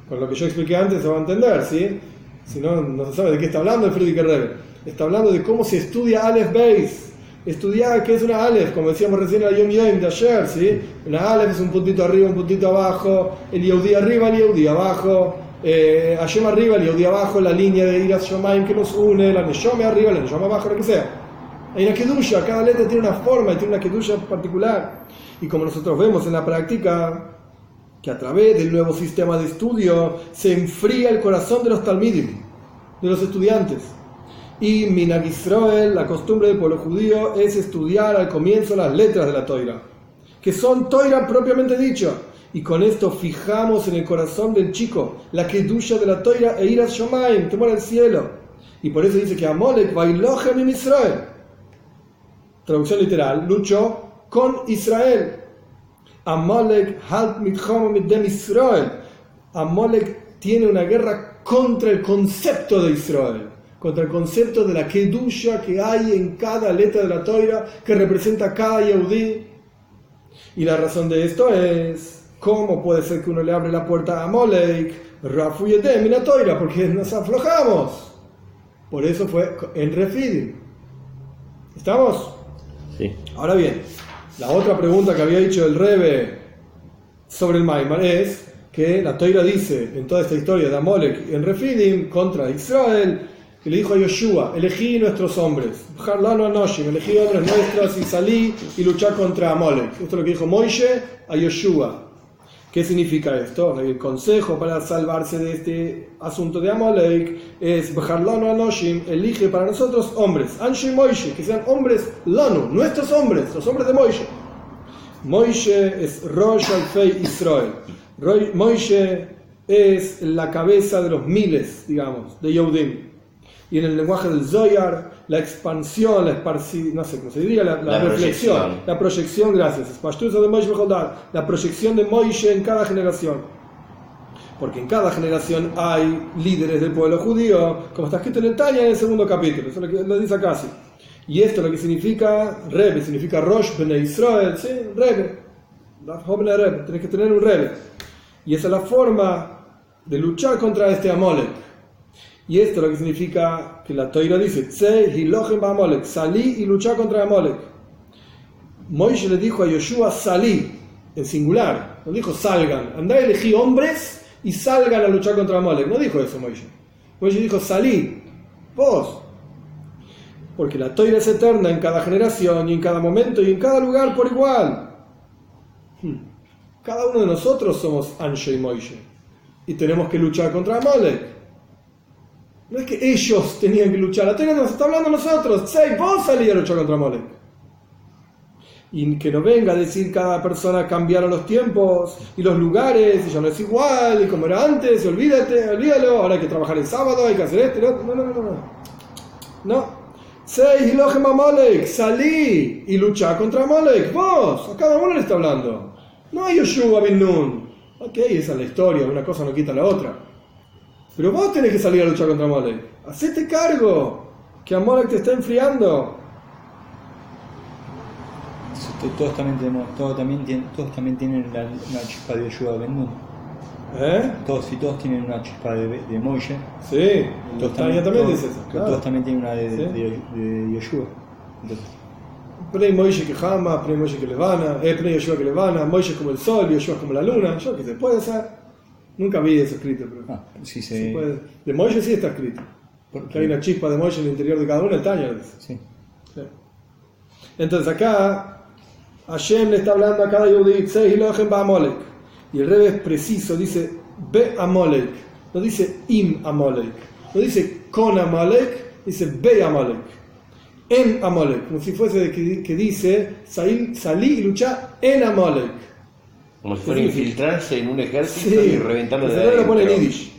Con lo que yo expliqué antes se va a entender, ¿sí? Si no, no se sabe de qué está hablando el Friedrich Rebbe. Está hablando de cómo se estudia Aleph Beis. Estudiar qué es una Aleph, como decíamos recién en la Yom Yom de ayer, ¿sí? Una Aleph es un puntito arriba, un puntito abajo, el Yehudi arriba, el Yehudi abajo, eh, Hashem arriba, el Yehudi abajo, la línea de Iras Shomaim que nos une, la Neshome arriba, la Neshome abajo, lo que sea. Hay una Kedusha, cada letra tiene una forma y tiene una Kedusha particular. Y como nosotros vemos en la práctica, que a través del nuevo sistema de estudio se enfría el corazón de los talmidim, de los estudiantes. Y Minag Israel, la costumbre del pueblo judío, es estudiar al comienzo las letras de la Toira, que son Toira propiamente dicho. Y con esto fijamos en el corazón del chico la kedusha de la Toira e iras Shomaim, temor al cielo. Y por eso dice que Amolek bailohem en Israel. Traducción literal, luchó con Israel. Amalek halt mit mit dem Israel. Amalek tiene una guerra contra el concepto de Israel, contra el concepto de la kedusha que hay en cada letra de la Toira que representa cada Yehudí. Y la razón de esto es cómo puede ser que uno le abre la puerta a Amalek, Rafu Yedem y la Toira, porque nos aflojamos. Por eso fue en Refidim. ¿Estamos? Sí. Ahora bien, la otra pregunta que había dicho el Rebe sobre el Maimar es que la Toira dice en toda esta historia de Amalek en Refidim contra Israel, que le dijo a Yoshua, elegí nuestros hombres, Harlano Anoshim, elegí hombres nuestros y salí y luchar contra Amalek. Esto es lo que dijo Moishe a Yoshua. ¿Qué significa esto? El consejo para salvarse de este asunto de Amalek es Bejarlano Anoshim, elige para nosotros hombres, Anshim Moishe, que sean hombres Lanu, nuestros hombres, los hombres de Moishe. Moishe es Rosh Alfei Israel. Moishe es la cabeza de los miles, digamos, de Yehudim. Y en el lenguaje del Zoyar, la expansión, la esparci- no sé cómo se diría, la, la La reflexión, proyección. la proyección, gracias, la proyección de Moishe en cada generación. Porque en cada generación hay líderes del pueblo judío, como está escrito en el Tanya en el segundo capítulo, eso es lo dice casi. Y esto lo que significa, Rebe, significa Rosh Bene Israel, ¿sí? Rebe, la joven Rebe, tenés que tener un Rebe. Y esa es la forma de luchar contra este Amalek. Y esto lo que significa que la Toira dice, salí y luchar contra Amalek. Moisés le dijo a Yoshua, salí, en singular, no dijo salgan, andá y elegí hombres y salgan a luchar contra Amalek. No dijo eso Moisés. Moisés dijo, salí, vos. Porque la toira es eterna en cada generación y en cada momento y en cada lugar por igual. Hmm. Cada uno de nosotros somos Anshe y Moishe. Y tenemos que luchar contra Amalek. No es que ellos tenían que luchar, la nos está hablando a nosotros. Sei, vos salí a luchar contra Amalek y que no venga a decir cada persona cambiaron los tiempos y los lugares y ya no es igual y como era antes y olvídate, olvídalo, ahora hay que trabajar el sábado, hay que hacer esto, no, no, no, no, no. Sei Hilohem Amalek, salí y lucha contra Amalek, vos, a cada uno le está hablando. No a Yoshua bin Nun. Ok, esa es la historia, una cosa no quita la otra. Pero vos tenés que salir a luchar contra Amalek. Hacete cargo que Amalek te está enfriando. Todos también, tenemos, todos también, tienen, todos también tienen la, una chispa de Yeshua Ben Nun. ¿Eh? Todos y todos tienen una chispa de, de Moishe. Sí, Todos Tania también todos- eso. claro. Todos también tienen una de, Sí. de, de Yoshua. Entonces, Play Moishe que Jama, Play Moishe que Levana, eh, Play Yoshua que Levana, Moishe como el sol, Yoshua como la luna. Yo que se puede hacer. Nunca vi eso escrito, pero. ah, se se. puede. De Moishe sí está escrito. ¿Por Porque hay una chispa de Moishe en el interior de cada uno, el lo dice. Sí. Sí. Entonces acá Hashem le está hablando a cada Yehudi, "Sei Elohim Ba'amolek". Y el rebe es preciso, dice Be Amolek, no dice Im Amolek, no dice con Amolek, dice Be Amolek, en Amolek, como si fuese que, dice salí, y luchá en Amolek. Como si fuera Sí, sí. infiltrarse en un ejército y reventarlo de rebe lo pone en adentro. Yiddish.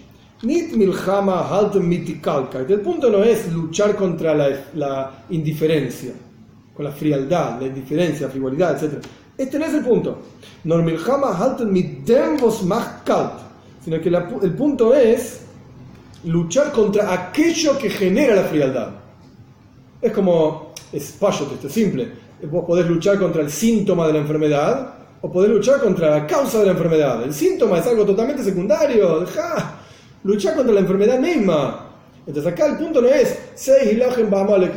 Nit milchama halten mitikalka. El punto no es luchar contra la, la indiferencia, con la frialdad, la indiferencia, la frivolidad, etc. Este no es el punto. Nor milchama halten mit dem kalt. Sino que la el punto es luchar contra aquello que genera la frialdad. Es como, es payot, esto es simple. Vos podés luchar contra el síntoma de la enfermedad o podés luchar contra la causa de la enfermedad. El síntoma es algo totalmente secundario. Dejá, luchar contra la enfermedad misma. Entonces acá el punto no es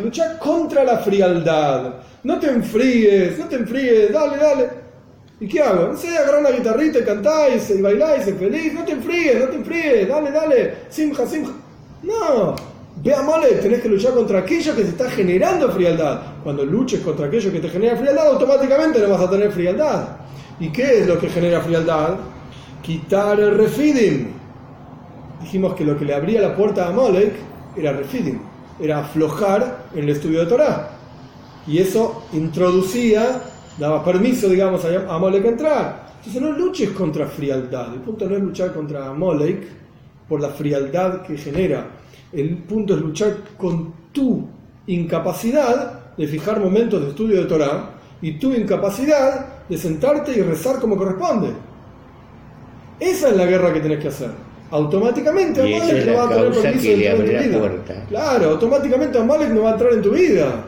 luchar contra la frialdad. No te enfríes, no te enfríes, dale, dale. ¿Y qué hago? No sé, agarrar una guitarrita y cantáis y bailáis, feliz. No te enfríes, no te enfríes, dale, dale. Simja, simja. No. Ve a tenés que luchar contra aquello que te está generando frialdad. Cuando luches contra aquello que te genera frialdad, automáticamente no vas a tener frialdad. ¿Y qué es lo que genera frialdad? Quitar el refidim. Dijimos que lo que le abría la puerta a Molek era refidim, era aflojar en el estudio de Torah. Y eso introducía, daba permiso, digamos, a Amalek a entrar. Entonces no luches contra frialdad. El punto no es luchar contra Amalek por la frialdad que genera. El punto es luchar con tu incapacidad de fijar momentos de estudio de Torah y tu incapacidad de sentarte y rezar como corresponde. Esa es la guerra que tenés que hacer. Automáticamente Amalek no va a tener permiso de entrar en tu vida. puerta. Claro, automáticamente Amalek no va a entrar en tu vida.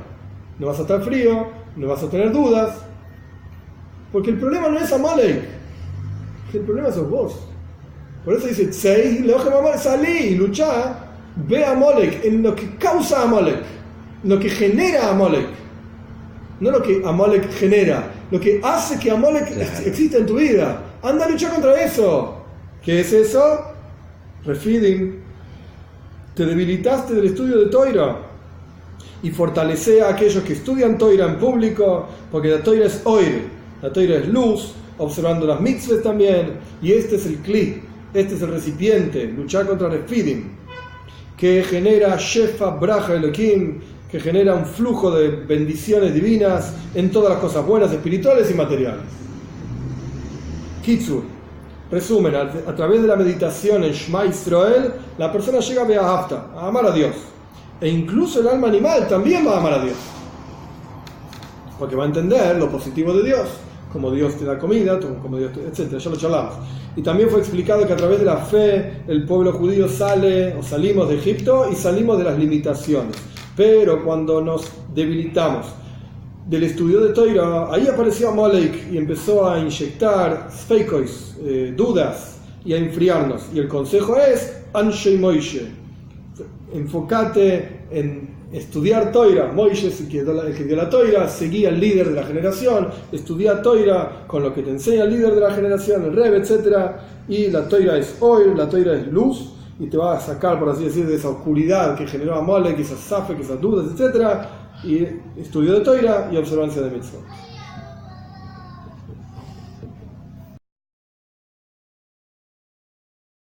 No vas a estar frío, no vas a tener dudas. Porque el problema no es Amalek. El problema sos vos. Por eso dice, "Tzei, Elohim Amalek", salí y luchá, ve a Amalek en lo que causa Amalek, lo que genera Amalek. No lo que Amalek genera, lo que hace que Amalek Claro. ex- exista en tu vida. Anda a luchar contra eso. ¿Qué es eso? Refeeding. Te debilitaste del estudio de Toira y fortalece a aquellos que estudian Toira en público, porque la Toira es oir, la Toira es luz, observando las mitzvahs también, y este es el kli, este es el recipiente, luchar contra el feeding, que genera Shefa Braja Elohim, que genera un flujo de bendiciones divinas en todas las cosas buenas, espirituales y materiales. Kitsur, resumen, a, través de la meditación en Shema Israel, la persona llega a Be'ahavta, a amar a Dios. E incluso el alma animal también va a amar a Dios. Porque va a entender lo positivo de Dios, como Dios te da comida, como Dios te- etc. Ya lo charlamos. Y también fue explicado que a través de la fe el pueblo judío sale o salimos de Egipto y salimos de las limitaciones. Pero cuando nos debilitamos del estudio de Toira, ahí apareció Amalek y empezó a inyectar feikois, eh, dudas y a enfriarnos. Y el consejo es Anshei Moishe, enfócate en estudiar Toira. Moishe es el que, dio la- el que dio la Toira, seguía al líder de la generación, estudia Toira con lo que te enseña el líder de la generación, el Rebbe, etc. Y la Toira es oil, la Toira es luz, y te va a sacar, por así decir, de esa oscuridad que generó Amalek, esas zafek, esas dudas, etc. Y estudio de Toira y observancia de Mitzvot.